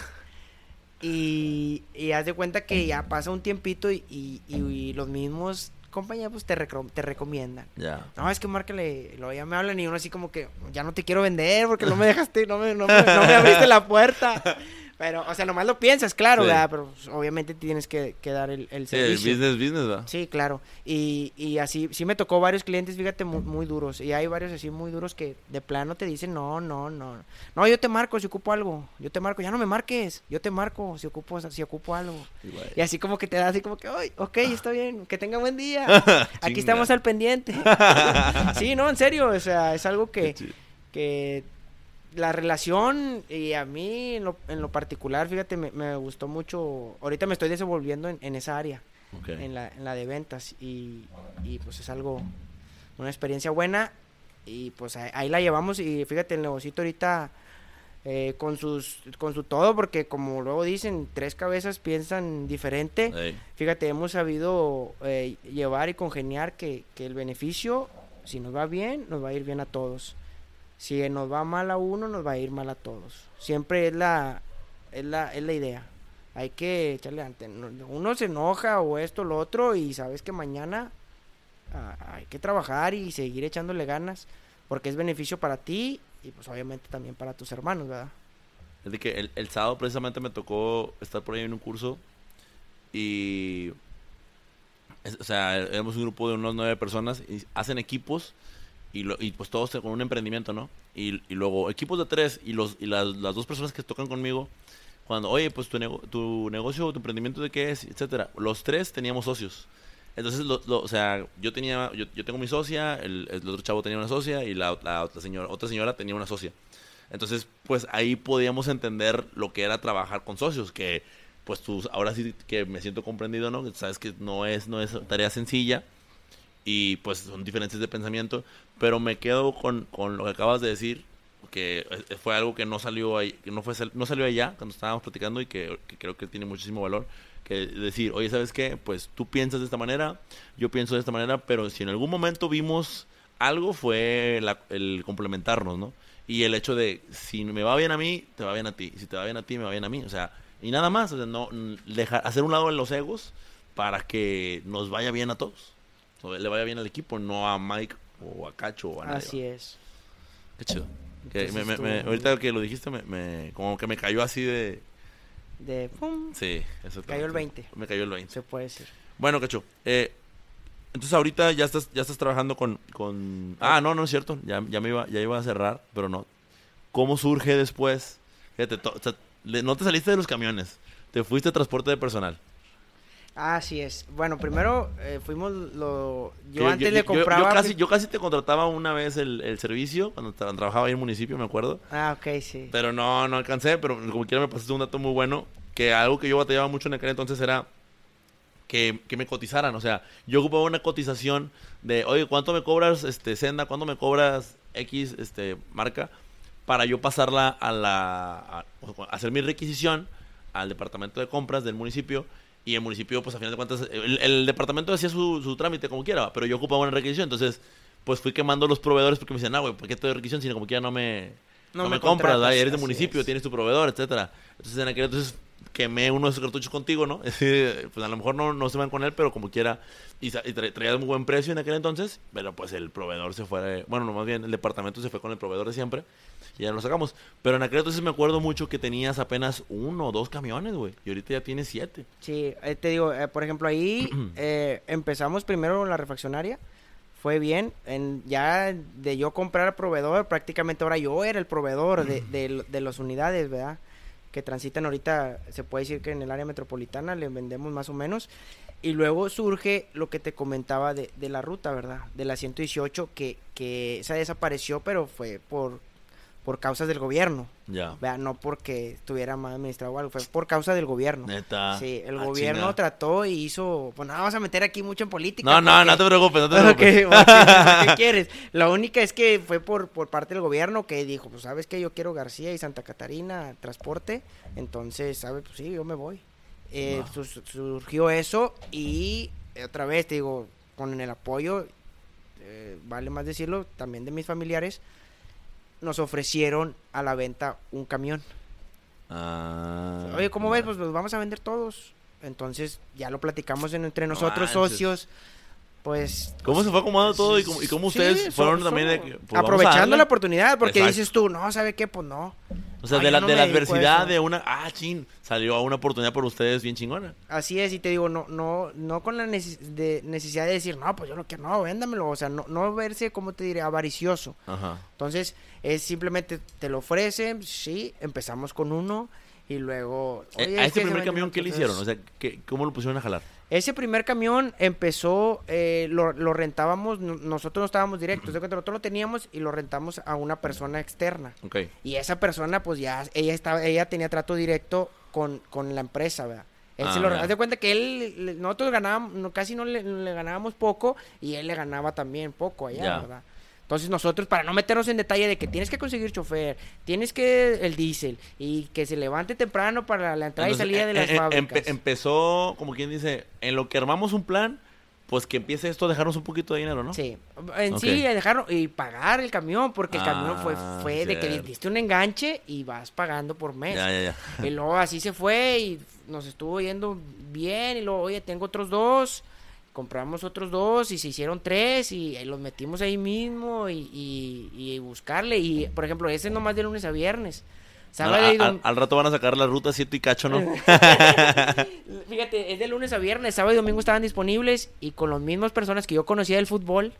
Y, y haz de cuenta que ya pasa un tiempito y, y- y los mismos compañeros pues, te, te recomiendan. Ya. No, es que márcale, luego ya me hablan y uno así como que ya no te quiero vender porque no me dejaste, no me, no me, no me abriste la puerta. Pero, o sea, nomás lo piensas, claro, Sí. ¿verdad? Pero pues, obviamente tienes que, que dar el, el Sí, el servicio. business, business, ¿verdad? Sí, claro. Y, y así, sí me tocó varios clientes, fíjate, muy, muy duros. Y hay varios así muy duros que de plano te dicen, no, no, no. No, yo te marco si ocupo algo. Yo te marco, ya no me marques. Yo te marco si ocupo, si ocupo algo. Y, así como que te da así como que, ay, ok, está bien, que tenga buen día. Aquí estamos al pendiente. sí, no, en serio, o sea, es algo que, que la relación y a mí en lo, en lo particular, fíjate, me, me gustó mucho. Ahorita me estoy desenvolviendo en, en esa área, en, la, en la de ventas y, y, pues es algo, una experiencia buena y pues ahí, ahí la llevamos y fíjate, el negocito ahorita... eh, con sus con su todo porque como luego dicen tres cabezas piensan diferente. Fíjate, hemos sabido eh, llevar y congeniar que, que el beneficio, si nos va bien, nos va a ir bien a todos. Si nos va mal a uno, nos va a ir mal a todos. Siempre es la, es la, es la idea. Hay que echarle ante. Uno se enoja o esto, lo otro, y sabes que mañana ah, hay que trabajar y seguir echándole ganas, porque es beneficio para ti y pues obviamente también para tus hermanos, ¿verdad? Es de que el, el sábado precisamente me tocó estar por ahí en un curso y... o sea, éramos un grupo de unos nueve personas y hacen equipos y, lo- y pues todos con un emprendimiento, ¿no? Y, y luego equipos de tres y, los, y las, las dos personas que tocan conmigo, cuando, oye, pues tu, nego- tu negocio, tu emprendimiento de qué es, etcétera. Los tres teníamos socios. Entonces, lo, lo- o sea, yo tenía, yo, yo tengo mi socia, el, el otro chavo tenía una socia y la, la otra señora, otra señora tenía una socia. Entonces, pues ahí podíamos entender lo que era trabajar con socios, que pues tú, ahora sí que me siento comprendido, ¿no? Sabes que no es, no es tarea sencilla y pues son diferencias de pensamiento, pero me quedo con, con lo que acabas de decir, que eh, fue algo que no salió ahí, no fue no salió allá cuando estábamos platicando y que, creo que tiene muchísimo valor, que decir, oye, ¿sabes qué? Pues tú piensas de esta manera, yo pienso de esta manera, pero si en algún momento vimos algo fue la- el complementarnos, ¿no? Y el hecho de, si me va bien a mí, te va bien a ti. Si te va bien a ti, me va bien a mí. O sea, y nada más. O sea, no, dejar, hacer un lado en los egos para que nos vaya bien a todos. O le vaya bien al equipo, no a Mike o a Cacho o a nadie. Así es. Qué chido. Que me- me- me- ahorita que lo dijiste, me, me- como que me cayó así de... De pum, Sí, eso Cayó el 20. Me cayó el 20. se puede decir. Bueno, Cacho, eh, entonces ahorita ya estás, ya estás trabajando con, con... Ah, no, no es cierto, ya, ya me iba, ya iba a cerrar, pero no. ¿Cómo surge después? Fíjate, to- o sea, le- no te saliste de los camiones, te fuiste a transporte de personal. Así es. Bueno, primero eh, fuimos lo... Yo Que antes yo, le yo- compraba... Yo, casi, yo casi te contrataba una vez el, el servicio cuando tra- trabajaba ahí en el municipio, me acuerdo. Ah, ok, sí. Pero no, no alcancé, pero como quiera me pasaste un dato muy bueno, que algo que yo batallaba mucho en aquel entonces era que, que me cotizaran, o sea, yo ocupaba una cotización de, oye, ¿cuánto me cobras este Senda? ¿Cuánto me cobras X este marca? Para yo pasarla a la a, a hacer mi requisición al departamento de compras del municipio y el municipio pues a final de cuentas el, el departamento hacía su, su trámite como quiera, pero yo ocupaba una requisición, entonces pues fui quemando los proveedores porque me decían, "Ah, güey, ¿por qué te doy requisición si como quiera no me No no, me compras, ¿verdad? eres de municipio, es. tienes tu proveedor, etcétera. Entonces en aquel entonces quemé uno de esos cartuchos contigo, ¿no? pues a lo mejor no, no se van con él, pero como quiera, y, y tra- traía un buen precio en aquel entonces, pero pues el proveedor se fue, bueno, no más bien el departamento se fue con el proveedor de siempre, y ya lo sacamos. Pero en aquel entonces me acuerdo mucho que tenías apenas uno o dos camiones, güey, y ahorita ya tienes siete. Sí, eh, te digo, eh, por ejemplo, ahí eh, empezamos primero en la refaccionaria. Fue bien. En, ya de yo comprar al proveedor, prácticamente ahora yo era el proveedor de, de, de las unidades, ¿verdad? Que transitan ahorita, se puede decir que en el área metropolitana le vendemos más o menos. Y luego surge lo que te comentaba de, de la ruta, ¿verdad? De la 118, que, que esa desapareció, pero fue por, por causas del gobierno. Ya. ¿verdad? No porque estuviera mal administrado o algo, fue por causa del gobierno. Neta. Sí, el Ah, gobierno trató y hizo. Pues no vamos a meter aquí mucho en política. No, no, porque- no te preocupes, no te preocupes. porque, ¿qué quieres? La única es que fue por, por parte del gobierno que dijo: Pues sabes que yo quiero García y Santa Catarina transporte. Entonces, ¿sabes? Pues sí, yo me voy. Eh, surgió eso y otra vez te digo, con el apoyo, eh, vale más decirlo, también de mis familiares, nos ofrecieron a la venta un camión. Ah, Oye, ¿cómo ves? Pues los vamos a vender todos. Entonces, ya lo platicamos en- entre nosotros, socios. Pues. ¿Cómo se fue acomodando todo y cómo, y cómo Sí, ustedes fueron también de que, pues, aprovechando la oportunidad, porque Exacto. dices tú, no, ¿sabe qué? Pues no. O sea, de la, no de la adversidad de una... Ah, chin, salió a una oportunidad por ustedes bien chingona. Así es, y te digo, no, no, no con la neces- de necesidad de decir, no, pues yo lo quiero, no, véndamelo, o sea, no, no verse, como te diré, avaricioso. Ajá. Entonces, es simplemente, te lo ofrecen, sí, empezamos con uno, y luego... Eh, "Oye, a es este primer camión, ¿qué le otros". hicieron? O sea, ¿qué- ¿cómo lo pusieron a jalar? Ese primer camión empezó, eh, lo, lo rentábamos, no- nosotros no estábamos directos, de cuenta, nosotros lo teníamos y lo rentamos a una persona externa. Ok. Y esa persona, pues ya, ella estaba, ella tenía trato directo con, con la empresa, ¿verdad? Él Ah, se lo, ya. haz de cuenta que él, nosotros ganábamos, no, casi no le, le ganábamos poco y él le ganaba también poco allá. ¿verdad? Entonces nosotros, para no meternos en detalle de que tienes que conseguir chofer, tienes que el diésel y que se levante temprano para la entrada Entonces, y salida de eh, las empe- fábricas. empezó, como quien dice, en lo que armamos un plan, pues que empiece esto a dejarnos un poquito de dinero, ¿no? Sí, en sí, dejarlo y pagar el camión, porque el camión fue, Ah, fue de que diste un enganche y vas pagando por mes. Ya, ya, ya. Y luego así se fue y nos estuvo yendo bien. Y luego, oye, tengo otros dos. Compramos otros dos y se hicieron tres y eh, los metimos ahí mismo y, y- y buscarle. Y, por ejemplo, ese nomás de lunes a viernes. Sábado al, dom- al rato van a sacar la ruta 7 y cacho, ¿no? Fíjate, es de lunes a viernes, sábado y domingo estaban disponibles y con las mismas personas que yo conocía del fútbol.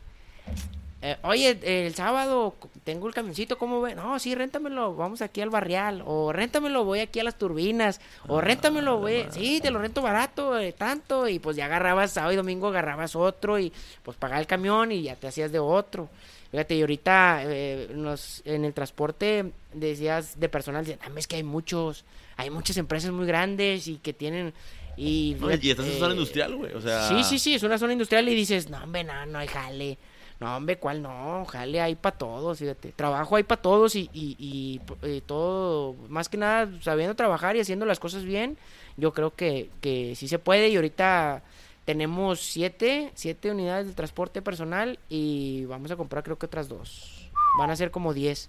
Eh, Oye, el sábado tengo el camioncito, ¿cómo ve? No, sí, réntamelo, vamos aquí al barrial. O réntamelo, voy aquí a las turbinas. O réntamelo, voy. Sí, te lo rento barato, eh, tanto. Y pues ya agarrabas sábado y domingo, agarrabas otro y pues pagaba el camión y ya te hacías de otro. Fíjate, y ahorita eh, nos, en el transporte decías de personal, decían, "Ah, es que hay muchos, hay muchas empresas muy grandes y que tienen... Y, No, y estás en eh, zona industrial, güey. O sea. Sí, sí, sí, es una zona industrial y dices, no, hombre, no, no hay jale. No, hombre, ¿cuál no? Jale hay para todos, fíjate. Trabajo hay para todos y, y, y, eh, todo, más que nada, sabiendo trabajar y haciendo las cosas bien, yo creo que, que sí se puede y ahorita tenemos siete, siete unidades de transporte personal y vamos a comprar creo que otras dos. Van a ser como diez.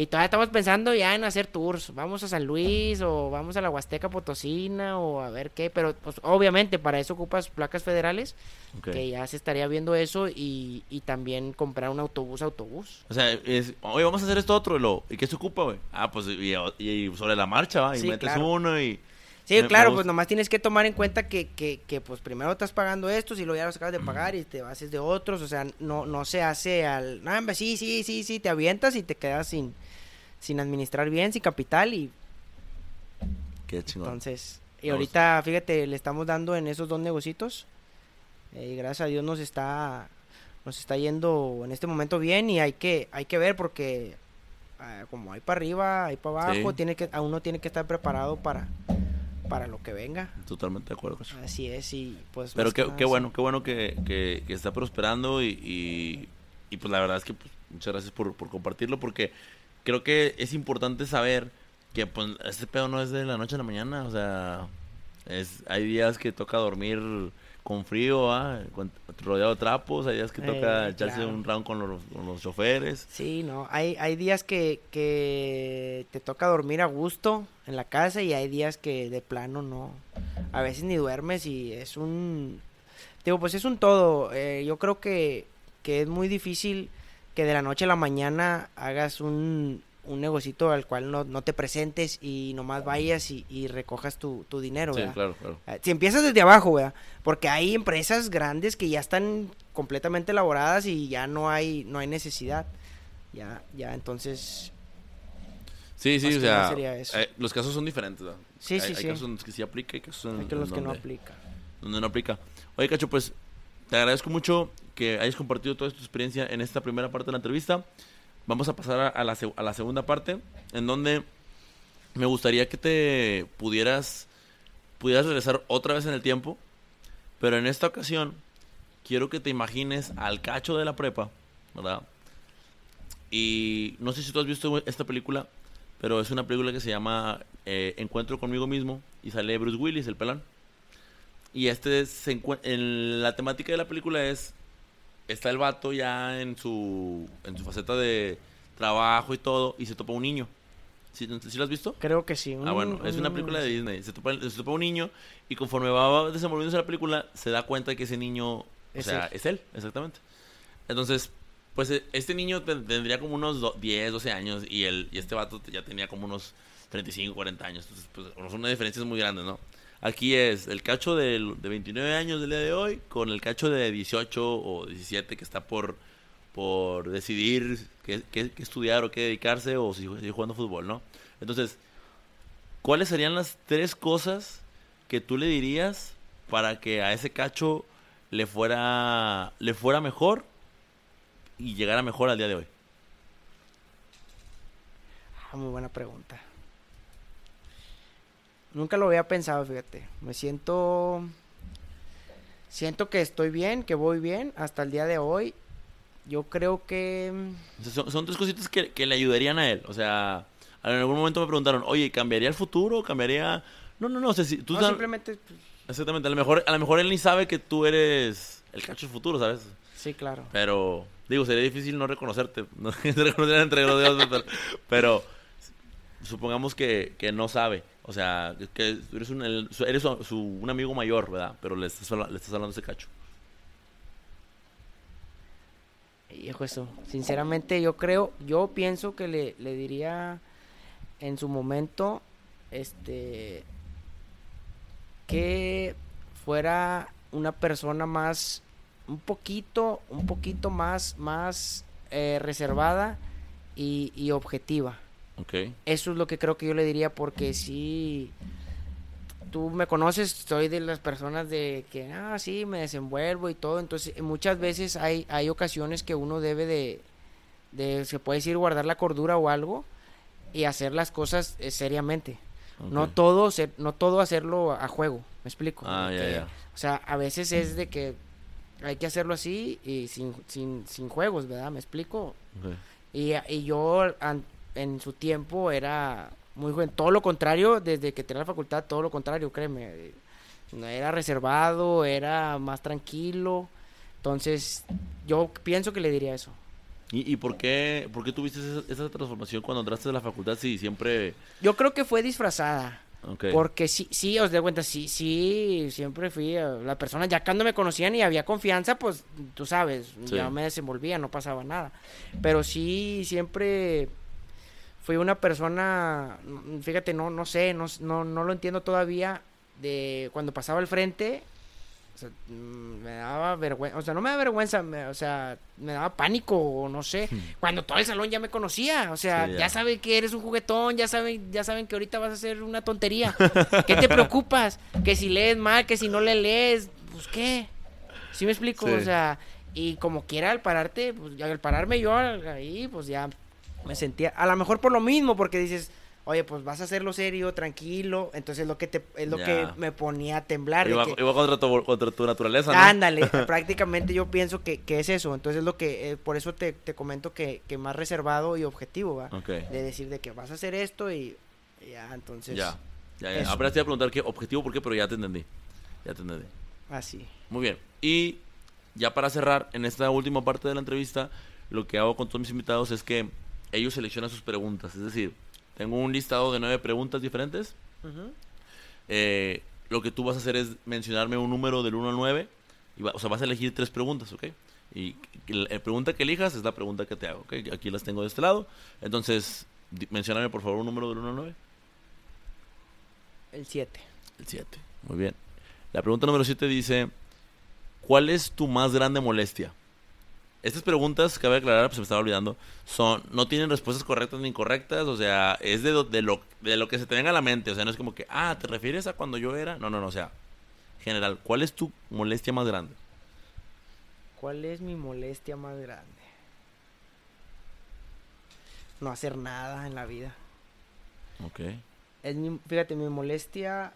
Y todavía estamos pensando ya en hacer tours. Vamos a San Luis o vamos a la Huasteca Potosina o a ver qué. Pero pues, obviamente para eso ocupas placas federales, que ya se estaría viendo eso y, y también comprar un autobús autobús. O sea, es, oye, vamos a hacer esto otro. Y, lo, ¿y qué se ocupa, güey? Ah, pues y, y sobre la marcha, va. Y Sí, metes claro. uno y. Sí, Me- claro, pues nomás tienes que tomar en cuenta que, que, que pues primero estás pagando estos y luego ya los acabas de pagar y te haces de otros, o sea, no, no se hace al, no, hombre, sí, sí, sí, sí, te avientas y te quedas sin, sin administrar bien, sin capital y Qué chingón. entonces, y ahorita, fíjate, le estamos dando en esos dos negocitos eh, y gracias a Dios nos está, nos está yendo en este momento bien y hay que, hay que ver porque ah, como hay para arriba, hay para abajo, Sí. tiene que, a uno tiene que estar preparado para, para lo que venga. Totalmente de acuerdo, Cacho. Así es, y pues. Pero qué, bueno, qué bueno que, que- que está prosperando y, y, y, pues la verdad es que pues, muchas gracias por, por compartirlo porque creo que es importante saber que pues este pedo no es de la noche a la mañana, o sea, es, hay días que toca dormir con frío, ¿ah? Rodeado de trapos, hay días que toca Eh, echarse claro. un round con los, con los choferes. Sí, no. Hay, hay días que, que te toca dormir a gusto en la casa y hay días que de plano no. A veces ni duermes y es un. Digo, pues es un todo. Eh, yo creo que, que es muy difícil que de la noche a la mañana hagas un, un negocito al cual no, no te presentes y nomás vayas y, y recojas tu, tu dinero, Sí, ¿verdad? claro, claro. Eh, Si empiezas desde abajo, ¿verdad? Porque hay empresas grandes que ya están completamente elaboradas y ya no hay no hay necesidad. Ya ya entonces Sí, sí, o sea, eh, los casos son diferentes, ¿verdad? Sí, hay, sí, hay sí. casos en los que sí aplica y casos en, hay que los en que no aplican. donde no aplica. Oye, Cacho, pues te agradezco mucho que hayas compartido toda tu experiencia en esta primera parte de la entrevista. Vamos a pasar a, la, segunda parte, en donde me gustaría que te pudieras, pudieras regresar otra vez en el tiempo, pero en esta ocasión quiero que te imagines al Cacho de la prepa, ¿verdad? Y no sé si tú has visto esta película, pero es una película que se llama eh, Encuentro conmigo mismo y sale Bruce Willis, el pelán. Y este se en la temática de la película es está el vato ya en su en su faceta de trabajo y todo y se topa un niño. ¿Sí, ¿sí lo has visto? Creo que sí. Ah, un- bueno, es una un- película de Disney. Se topa, se topa un niño y conforme va desenvolviéndose la película, se da cuenta que ese niño, o Es sea, él. es él, exactamente. Entonces, Pues eh, este niño te- tendría como unos do- 10, 12 años y, el, y este vato ya tenía como unos 35, 40 años. Entonces, pues son unas diferencias muy grandes, ¿no? Aquí es el cacho del- de 29 años del día de hoy con el cacho de 18 o 17 que está por, por decidir qué- qué estudiar o qué dedicarse o si sigue jugando fútbol, ¿no? Entonces, ¿cuáles serían las tres cosas que tú le dirías para que a ese cacho le fuera, le fuera mejor y llegara mejor al día de hoy? Ah, muy buena pregunta. Nunca lo había pensado, fíjate. Me siento. Siento que estoy bien, que voy bien hasta el día de hoy. Yo creo que. Son, son tres cositas que, que le ayudarían a él. O sea, en algún momento me preguntaron, oye, ¿cambiaría el futuro? ¿Cambiaría...? No, no, no, o sea, si tú no, simplemente. pues, Exactamente, a lo, mejor, a lo mejor él ni sabe que tú eres el cacho del futuro, ¿sabes? sí, claro. Pero, digo, sería difícil no reconocerte, no reconocer entre los dedos, pero, pero supongamos que, que no sabe, o sea, que eres un, eres su- un amigo mayor, ¿verdad? Pero le estás, le estás hablando ese cacho. Hijo, eso. Sinceramente, yo creo. Yo pienso que le, le diría. En su momento. Este. Que fuera una persona más. Un poquito. Un poquito más. Más. eh, reservada. Y, y objetiva. Eso es lo que creo que yo le diría porque sí, tú me conoces, soy de las personas de que, ah, sí, me desenvuelvo y todo, entonces muchas veces hay, hay ocasiones que uno debe de, de, se puede decir, guardar la cordura o algo y hacer las cosas eh, seriamente. No todo, ser- no todo hacerlo a juego, ¿me explico? Ah, ya. O sea, a veces es de que hay que hacerlo así y sin, sin, sin juegos, ¿verdad? ¿Me explico? Y, y yo an- en su tiempo era muy joven. Todo lo contrario, desde que tenía la facultad, todo lo contrario, créeme. No Era reservado, era más tranquilo. Entonces, yo pienso que le diría eso. ¿Y, y por, qué, por qué tuviste esa, esa transformación cuando entraste a la facultad si siempre... Yo creo que fue disfrazada. Ok, Porque sí, sí, os de cuenta, sí, sí, siempre fui eh, la persona, ya cuando me conocían y había confianza, pues tú sabes, Sí. ya me desenvolvía, no pasaba nada. Pero sí, siempre fui una persona, mm, fíjate, no, no sé, no, no, no lo entiendo todavía, de cuando pasaba al frente, o sea, mm, me daba vergüenza, o sea, no me da vergüenza, me- o sea, me daba pánico, o no sé, cuando todo el salón ya me conocía, o sea, Sí, ya. ya. saben que eres un juguetón, ya saben, ya saben que ahorita vas a hacer una tontería. ¿Qué te preocupas? Que si lees mal, que si no le lees, pues qué. ¿Sí me explico? Sí. O sea, y como quiera al pararte, pues al pararme yo ahí, pues ya me sentía, a lo mejor por lo mismo, porque dices, oye, pues vas a hacerlo serio, tranquilo, entonces lo que te, es lo Ya. que me ponía a temblar. de Iba, que- iba contra, tu, contra tu naturaleza, ¿no? Ándale, prácticamente yo pienso que, que es eso. Entonces lo que, eh, por eso te, te comento que, que más reservado y objetivo, ¿va? De decir de que vas a hacer esto y, ya, entonces, Ya, ya, ya. Apenas te iba a preguntar qué objetivo, por qué, pero ya te entendí. Ya te entendí. así. Muy bien. Y ya para cerrar, en esta última parte de la entrevista, lo que hago con todos mis invitados es que ellos seleccionan sus preguntas. Es decir, tengo un listado de nueve preguntas diferentes. Eh, lo que tú vas a hacer es mencionarme un número del 1 al 9. Y va- o sea, vas a elegir tres preguntas, ¿ok? Y la la pregunta que elijas es la pregunta que te hago, ¿ok? Aquí las tengo de este lado. Entonces, mencióname por favor un número del 1 al 9. El 7. El 7. Muy bien. La pregunta número 7 dice, ¿cuál es tu más grande molestia? Estas preguntas, cabe aclarar, pues se me estaba olvidando, son no tienen respuestas correctas ni incorrectas, o sea, es de, de, lo, de lo que se te venga a la mente, o sea, no es como que, ah, ¿te refieres a cuando yo era? No, no, no, o sea, general, ¿cuál es tu molestia más grande? ¿Cuál es mi molestia más grande? No hacer nada en la vida. Ok. Es mi- fíjate, mi molestia,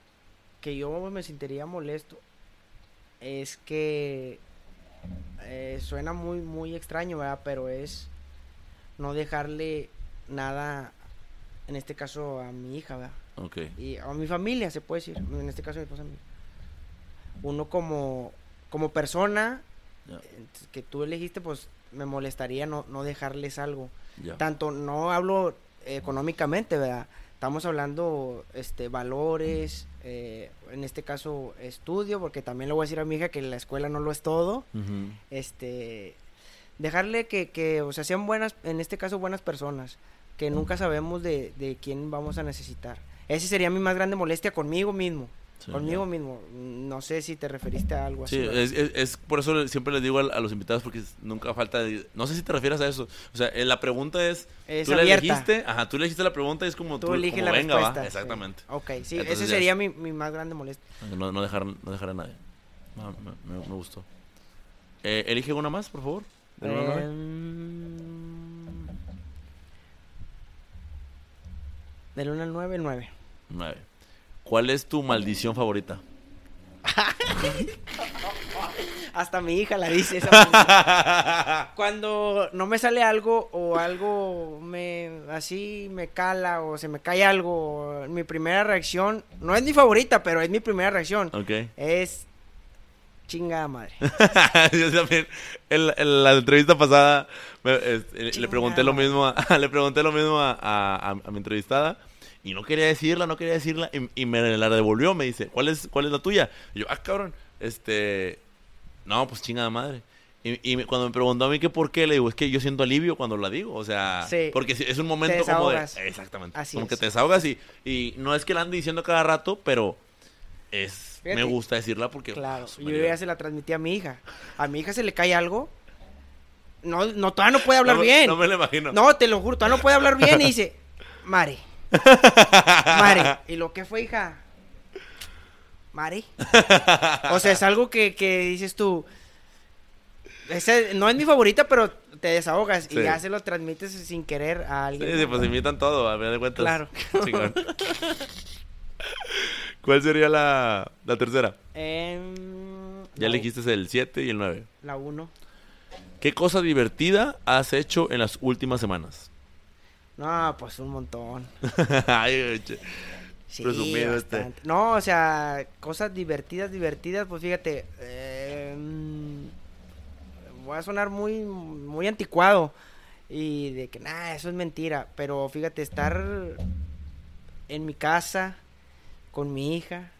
que yo me sentiría molesto, es que eh, suena muy, muy extraño, ¿verdad? Pero es no dejarle nada, en este caso a mi hija, ¿verdad? Y a mi familia, se puede decir, en este caso a mi esposa. Uno como, como persona eh, que tú elegiste, pues me molestaría no, no dejarles algo tanto no hablo económicamente, ¿verdad? Estamos hablando este valores, eh, en este caso estudio, porque también le voy a decir a mi hija que la escuela no lo es todo. Este dejarle que, que, o sea, sean buenas, en este caso buenas personas, que nunca sabemos de, de quién vamos a necesitar. Ese sería mi más grande molestia conmigo mismo. Sí. conmigo mismo. No sé si te referiste a algo así. Sí, es, es- es por eso le- siempre les digo a, a los invitados porque nunca falta. de- no sé si te refieres a eso. O sea, eh, la pregunta es. Es tú le abierta. elegiste, ajá, tú le dijiste la pregunta y es como Tú tú, eliges como la venga, respuesta. va. sí. Exactamente. Ok, sí, Entonces ese ya sería mi, mi más grande molestia. No, no dejar, no dejar a nadie. No, me, me- me gustó. Eh, elige una más, por favor. Nueve. Em, Del 1 al 9, el 9. ¿Cuál es tu maldición favorita? Hasta mi hija la dice esa. Cuando no me sale algo o algo me así me cala o se me cae algo, mi primera reacción, no es mi favorita, pero es mi primera reacción, ok. es chingada madre. Yo también, en, en la entrevista pasada, me- este, le pregunté lo mismo, a, le pregunté lo mismo a, a- a- a mi entrevistada y no quería decirla, no quería decirla y, y me la devolvió, me dice, ¿cuál es, cuál es la tuya? Y yo, ah, cabrón, este, no, pues chingada madre. Y, y cuando me preguntó a mí que por qué, le digo, es que yo siento alivio cuando la digo, o sea, Sí. porque es un momento como de... Exactamente. Así como es. que te desahogas y, y no es que la ande diciendo cada rato, pero es... Fíjate. Me gusta decirla porque... Claro, ah, yo ya se la transmití a mi hija. A mi hija se le cae algo. No, no, todavía no puede hablar No bien. No me lo imagino. No, te lo juro, todavía no puede hablar bien y dice, Mare. Mare. ¿Y lo que fue, hija? Mare. O sea, es algo que, que dices tú. ese no es mi favorita, pero te desahogas Sí. y ya se lo transmites sin querer a Sí, alguien. sí, pues imitan todo, a ver de cuentas. Claro. Chingón. ¿Cuál sería la, la tercera? Em, Ya la- elegiste el 7 y el 9. La 1. ¿Qué cosa divertida has hecho en las últimas semanas? No, pues un montón. Ay, che. Sí, Presumido este. No, o sea, cosas divertidas, divertidas, pues fíjate, eh, mm, voy a sonar muy, muy anticuado y de que nada, eso es mentira, pero fíjate, estar en mi casa con mi hija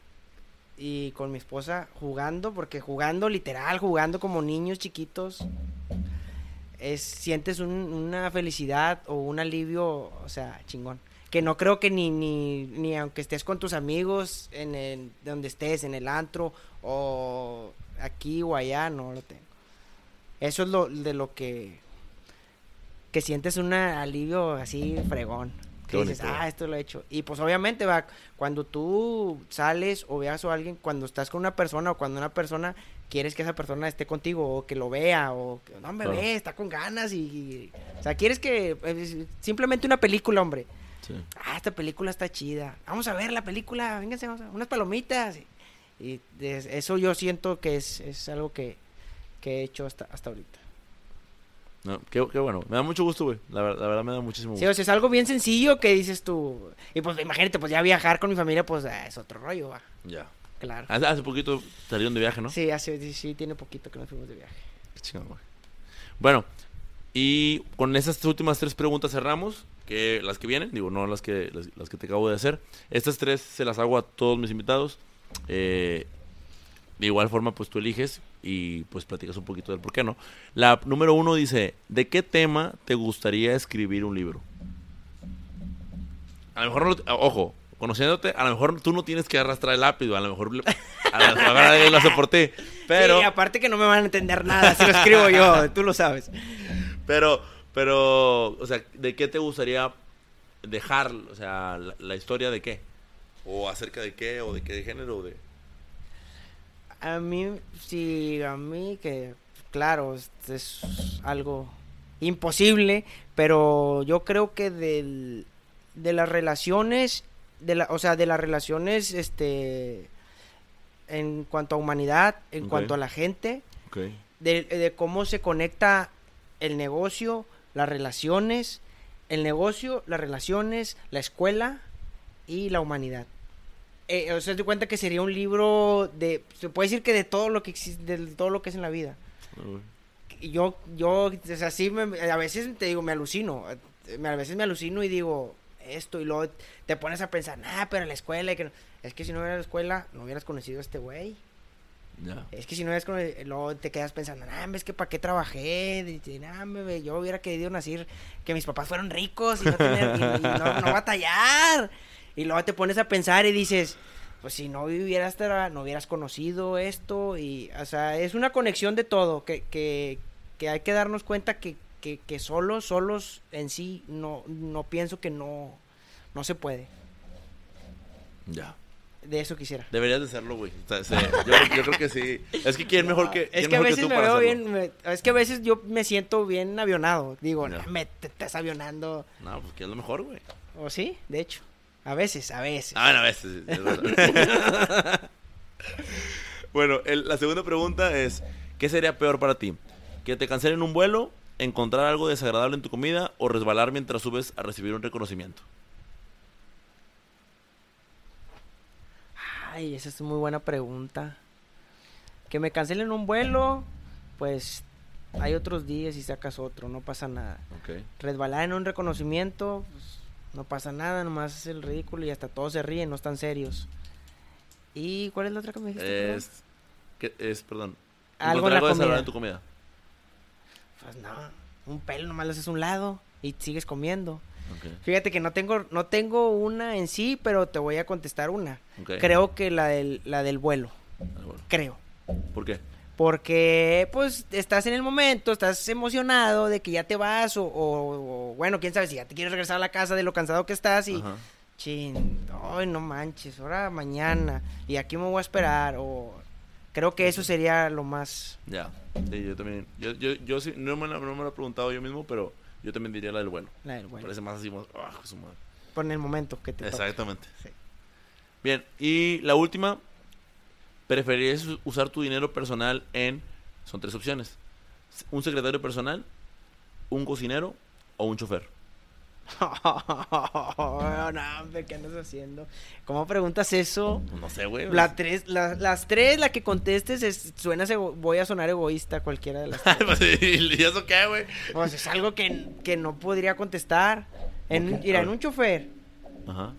y con mi esposa jugando, porque jugando literal, jugando como niños chiquitos, es, sientes un- una felicidad o un alivio, o sea, chingón. Que no creo que ni, ni, ni aunque estés con tus amigos en el, donde estés, en el antro o aquí o allá, no lo tengo. Eso es lo de lo que que sientes un alivio así fregón. Que dices, ah, esto lo he hecho. Y pues obviamente va, cuando tú sales o veas a alguien, cuando estás con una persona o cuando una persona quieres que esa persona esté contigo o que lo vea o que no me Claro. ve, está con ganas y, y- o sea, quieres que es simplemente una película, hombre. Sí. Ah, esta película está chida. Vamos a ver la película, vénganse, vamos a- unas palomitas. Y, y de- eso yo siento que es, es algo que, que he hecho hasta, hasta ahorita. No, qué, qué bueno. Me da mucho gusto, güey. La, la verdad me da muchísimo Sí, gusto. o sea, es algo bien sencillo que dices tú. Y pues imagínate, pues ya viajar con mi familia, pues ah, es otro rollo, va. Ya. Claro. Hace, hace poquito salieron de viaje, ¿no? Sí, hace, sí, tiene poquito que nos fuimos de viaje. Qué chingón, güey. Bueno, y con esas últimas tres preguntas cerramos. Que las que vienen, digo, no las que, las, las que te acabo de hacer. Estas tres se las hago a todos mis invitados. Eh, de igual forma, pues tú eliges y pues platicas un poquito del por qué no. La número uno dice: ¿De qué tema te gustaría escribir un libro? A lo mejor, no lo- ojo, conociéndote, a lo mejor tú no tienes que arrastrar el lápiz, a lo mejor, le- a mejor alguien lo hace por ti. Pero, Sí, aparte que no me van a entender nada si lo escribo yo, tú lo sabes. Pero, pero, o sea, ¿de qué te gustaría dejar? O sea, la, la historia de qué? ¿O acerca de qué? ¿O de qué género? o De... A mí, sí, a mí que, claro, es, es algo imposible, pero yo creo que del, de las relaciones, de la, o sea, de las relaciones, este, en cuanto a humanidad, en cuanto a la gente, de, de cómo se conecta el negocio, las relaciones, el negocio, las relaciones, la escuela y la humanidad. Eh, o sea, te cuenta que sería un libro de, se puede decir que de todo lo que existe, de todo lo que es en la vida. Y yo, yo, o sea, sí, me- a veces te digo, me alucino, a veces me alucino y digo esto y luego te pones a pensar, nah, pero la escuela, y que no". es que si no hubiera la escuela, no hubieras conocido a este güey. Ya. Es que si no es con luego te quedas pensando, nah, es que para qué trabajé, nah, me- yo hubiera querido nacer, que mis papás fueran ricos y no, tener, y- y no, no batallar. Y luego te pones a pensar y dices, pues si no hubieras, tra- no hubieras conocido esto y, o sea, es una conexión de todo, que, que, que hay que darnos cuenta que, que, que solos, solos en sí, no, no pienso que no, no se puede. Ya. De eso quisiera. Deberías de hacerlo, güey. O sea, se- yo, yo creo que sí. Es que quién mejor que. Es que a veces tú me veo hacerlo? bien, me- es que a veces yo me siento bien avionado. Digo. "No, me te estás avionando. No, pues que es lo mejor, güey. ¿O sí? De hecho. A veces, a veces. Ah, bueno, a veces. sí, bueno, el- la segunda pregunta es: ¿qué sería peor para ti? ¿Que te cancelen un vuelo, encontrar algo desagradable en tu comida o resbalar mientras subes a recibir un reconocimiento? Ay, esa es muy buena pregunta. Que me cancelen un vuelo, pues hay otros días y sacas otro, no pasa nada. Resbalar en un reconocimiento, pues, no pasa nada, nomás es el ridículo y hasta todos se ríen, no están serios. ¿Y cuál es la otra que me dijiste? Es. ¿qué es, perdón. Algo encontrar en la algo en tu comida. Pues no, un pelo nomás lo haces a un lado y sigues comiendo. Fíjate que no tengo, no tengo una en sí, pero te voy a contestar una. Creo que la del, la del vuelo, bueno. creo. ¿Por qué? Porque, pues, estás en el momento, estás emocionado de que ya te vas, o, o- o, bueno, quién sabe si ya te quieres regresar a la casa de lo cansado que estás y, Ajá. chin, ay, no manches, ahora mañana, y aquí me voy a esperar, o creo que eso sería lo más, Ya. Sí, yo también. Yo, yo, yo sí, no me, la- no me lo he preguntado yo mismo, pero yo también diría la del vuelo. la del vuelo, Parece más así, más. ah, su madre. por el momento que te. Exactamente. Sí. Bien, y la última, ¿preferirías usar tu dinero personal en, son tres opciones, un secretario personal, un cocinero o un chofer? no, hombre, ¿qué andas haciendo? ¿Cómo preguntas eso? No sé, güey. La tres, la- las tres, la que contestes, es, suena, voy a sonar egoísta cualquiera de las tres. Pues, ¿Y eso qué, güey? Pues es algo que, que no podría contestar. En, Ok, mira, a en un chofer, Ajá.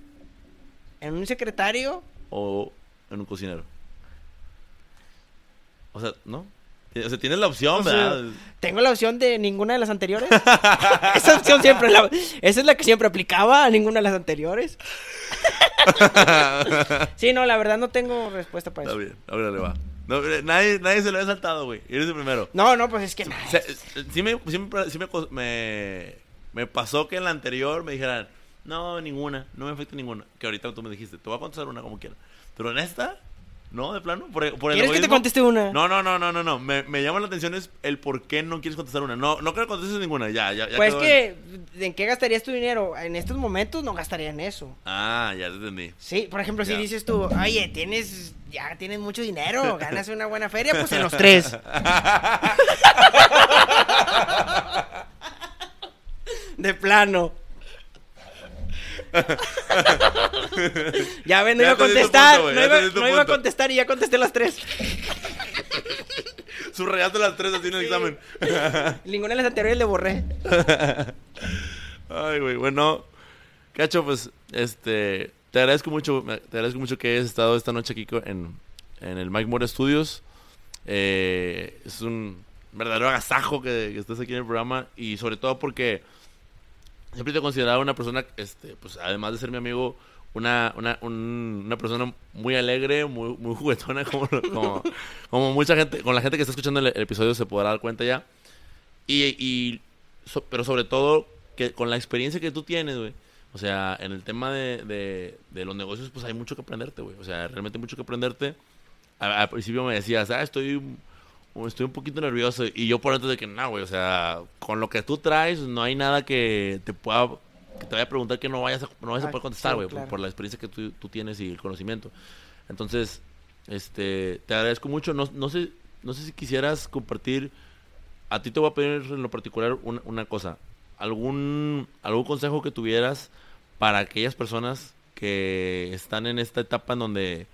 en un secretario, O en un cocinero. O sea, ¿no? O sea, tienes la opción, O sea, ¿verdad? tengo la opción de ninguna de las anteriores. Esa opción siempre la, esa es la que siempre aplicaba a ninguna de las anteriores. Sí, no, la verdad no tengo respuesta para Está eso. bien, ahora le va. No, nadie, nadie se lo había saltado, güey. Eres el primero. No, no, pues es que O sea, eh, sí me, sí me, sí me cos- me- me pasó que en la anterior me dijeran, no, ninguna, no me afecta ninguna. Que ahorita tú me dijiste, te voy a contestar una como quiera. Pero en esta, no, de plano, por, por el ¿Quieres que te conteste una? No, no, no, no, no, no. Me, me llama la atención es el por qué no quieres contestar una. No, no creo que contestes ninguna, ya, ya, ya. pues que, ¿en qué gastarías tu dinero? En estos momentos no gastaría en eso. Ah, ya te entendí. Sí, por ejemplo, si dices tú, oye, tienes, ya tienes mucho dinero, ganas una buena feria, pues en los tres. De plano. ya ven, no Ya iba a contestar, punto, no, iba, no a contestar y ya contesté las tres. Subrayaste las tres así en el Sí. examen. Ninguna de las anteriores le borré. Ay, güey, bueno. Cacho, pues, este, te agradezco mucho, te agradezco mucho que hayas estado esta noche aquí en, en el Mike Moore Studios. Eh, es un verdadero agasajo que, que estés aquí en el programa y sobre todo porque siempre te he considerado una persona, este, pues, además de ser mi amigo, una, una, un- una persona muy alegre, muy, muy juguetona, como, como, como mucha gente, con la gente que está escuchando el, el episodio se podrá dar cuenta ya. Y, y so- pero sobre todo, que con la experiencia que tú tienes, güey. O sea, en el tema de, de, de los negocios, pues hay mucho que aprenderte, güey. O sea, realmente mucho que aprenderte. Al principio me decías, ah, estoy, estoy un poquito nervioso. Y yo por antes de que, no, güey, o sea, con lo que tú traes, no hay nada que te pueda, que te vaya a preguntar que no vayas a, no vayas a Ah, poder contestar, sí, güey, por- la experiencia que tú, tú tienes y el conocimiento. Entonces, este, te agradezco mucho. No, no sé, no sé si quisieras compartir a ti te voy a pedir en lo particular una, una cosa. ¿Algún, ¿Algún consejo que tuvieras para aquellas personas que están en esta etapa en donde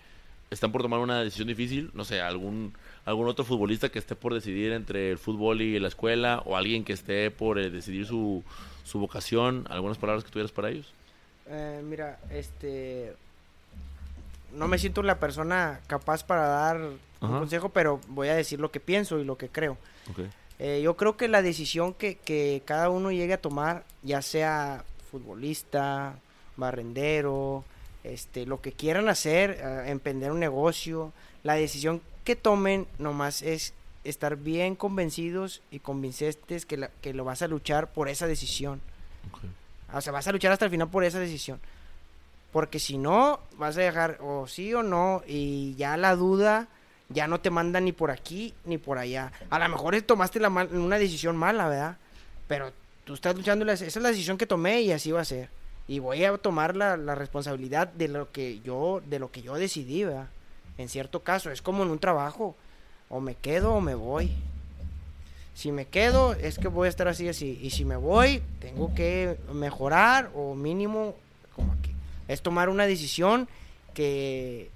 están por tomar una decisión difícil? No sé, algún, algún otro futbolista que esté por decidir entre el fútbol y la escuela o alguien que esté por eh, decidir su, su vocación. ¿Algunas palabras que tuvieras para ellos? Eh, mira, este. no me siento la persona capaz para dar un consejo, pero voy a decir lo que pienso y lo que creo. Eh, yo creo que la decisión que, que cada uno llegue a tomar, ya sea futbolista, barrendero, este, lo que quieran hacer, eh, emprender un negocio, la decisión que tomen nomás es estar bien convencidos y convincentes que, la- que lo vas a luchar por esa decisión. ok. O sea, vas a luchar hasta el final por esa decisión. Porque si no, vas a dejar o sí o no y ya la duda ya no te manda ni por aquí ni por allá. A lo mejor tomaste la mal- una decisión mala, ¿verdad? Pero tú estás luchando, esa es la decisión que tomé y así va a ser. Y voy a tomar la, la responsabilidad de lo que yo de lo que yo decidí, ¿verdad? En cierto caso, es como en un trabajo. O me quedo o me voy. Si me quedo, es que voy a estar así, así. Y si me voy, tengo que mejorar o mínimo, como que es tomar una decisión que,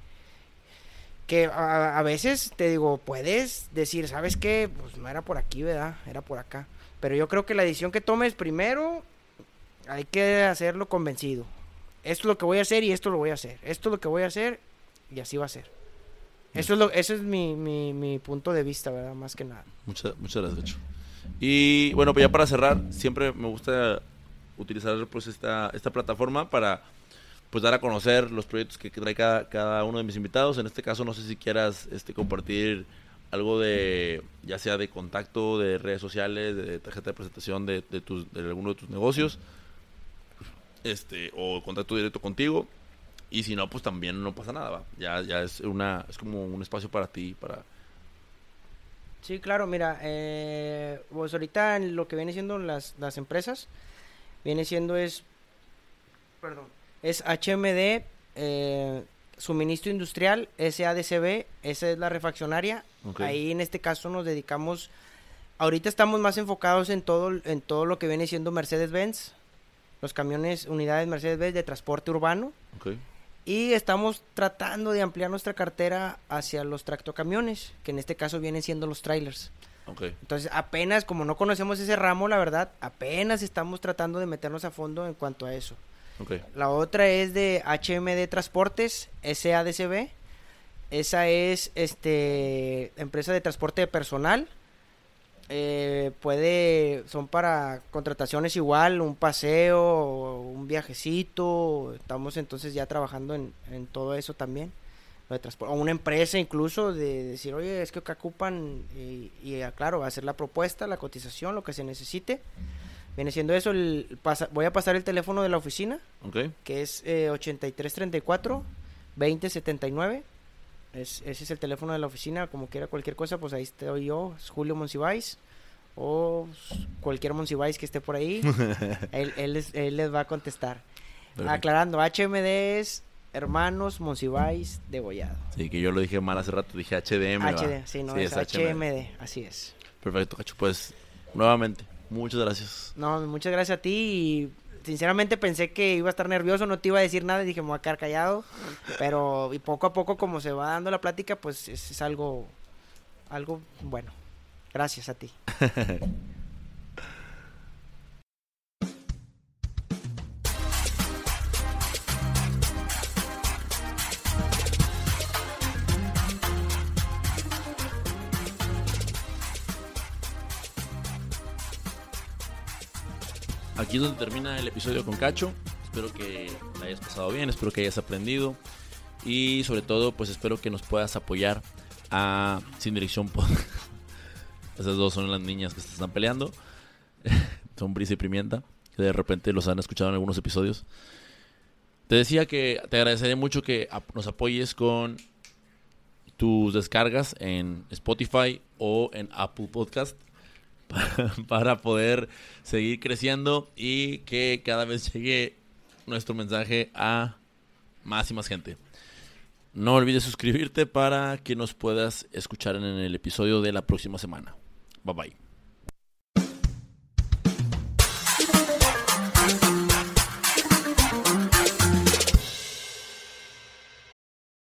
que a, a veces te digo, puedes decir, ¿sabes qué? Pues no era por aquí, ¿verdad? Era por acá. Pero yo creo que la decisión que tomes primero, hay que hacerlo convencido. Esto es lo que voy a hacer y esto lo voy a hacer. Esto es lo que voy a hacer y así va a ser. Eso es, eso es mi, mi, mi punto de vista, ¿verdad? Más que nada. Muchas, muchas gracias, Gacho. Y bueno, pues ya para cerrar, siempre me gusta utilizar pues esta, esta plataforma para pues dar a conocer los proyectos que trae cada, cada uno de mis invitados. En este caso, no sé si quieras este, compartir algo de, ya sea de contacto, de redes sociales, de tarjeta de presentación de, de, tus, de alguno de tus negocios, este, o contacto directo contigo. Y si no, pues también no pasa nada, ¿va? Ya, ya es una, es como un espacio para ti, para, Sí, claro, mira, eh, pues ahorita lo que viene siendo las, las empresas, viene siendo es, perdón, es HMD, eh, suministro industrial, SADCB, esa es la refaccionaria. Ok. Ahí en este caso nos dedicamos, ahorita estamos más enfocados en todo, en todo lo que viene siendo Mercedes-Benz, los camiones, unidades Mercedes-Benz de transporte urbano. ok. Y estamos tratando de ampliar nuestra cartera hacia los tractocamiones, que en este caso vienen siendo los trailers. Ok. Entonces, apenas, como no conocemos ese ramo, la verdad, apenas estamos tratando de meternos a fondo en cuanto a eso. Ok. La otra es de HMD Transportes, SADCB. Esa es este empresa de transporte de personal. Eh, puede, son para contrataciones igual, un paseo, un viajecito. Estamos entonces ya trabajando en, en todo eso también. Lo de transpor- o una empresa incluso de decir, oye, es que acá ocupan y, y, claro, hacer la propuesta, la cotización, lo que se necesite. Viene siendo eso, el, pasa- voy a pasar el teléfono de la oficina que es eh, 8334 2079. Es, ese es el teléfono de la oficina, como quiera cualquier cosa, pues ahí estoy yo, es Julio Monsiváis, o cualquier Monsiváis que esté por ahí, él, él, les, él les va a contestar. Perfecto. Aclarando, HMD es Hermanos Monsiváis Degollado. Sí, que yo lo dije mal hace rato, dije HDM. ¿va? HD, sí, no, es, HMD, así es. Perfecto, Cacho. Pues, nuevamente, muchas gracias. No, muchas gracias a ti y sinceramente pensé que iba a estar nervioso, no te iba a decir nada dije me voy a quedar callado, pero y poco a poco como se va dando la plática, pues es, es algo, algo bueno. Gracias a ti. Aquí es donde termina el episodio con Cacho. Espero que la hayas pasado bien, espero que hayas aprendido. Y sobre todo, pues espero que nos puedas apoyar a Sin Dirección Podcast. Esas dos son las niñas que se están peleando. son Brisa y Pimienta, que de repente los han escuchado en algunos episodios. Te decía que te agradecería mucho que nos apoyes con tus descargas en Spotify o en Apple Podcast para, poder seguir creciendo y que cada vez llegue nuestro mensaje a más y más gente. No olvides suscribirte para que nos puedas escuchar en el episodio de la próxima semana. Bye bye.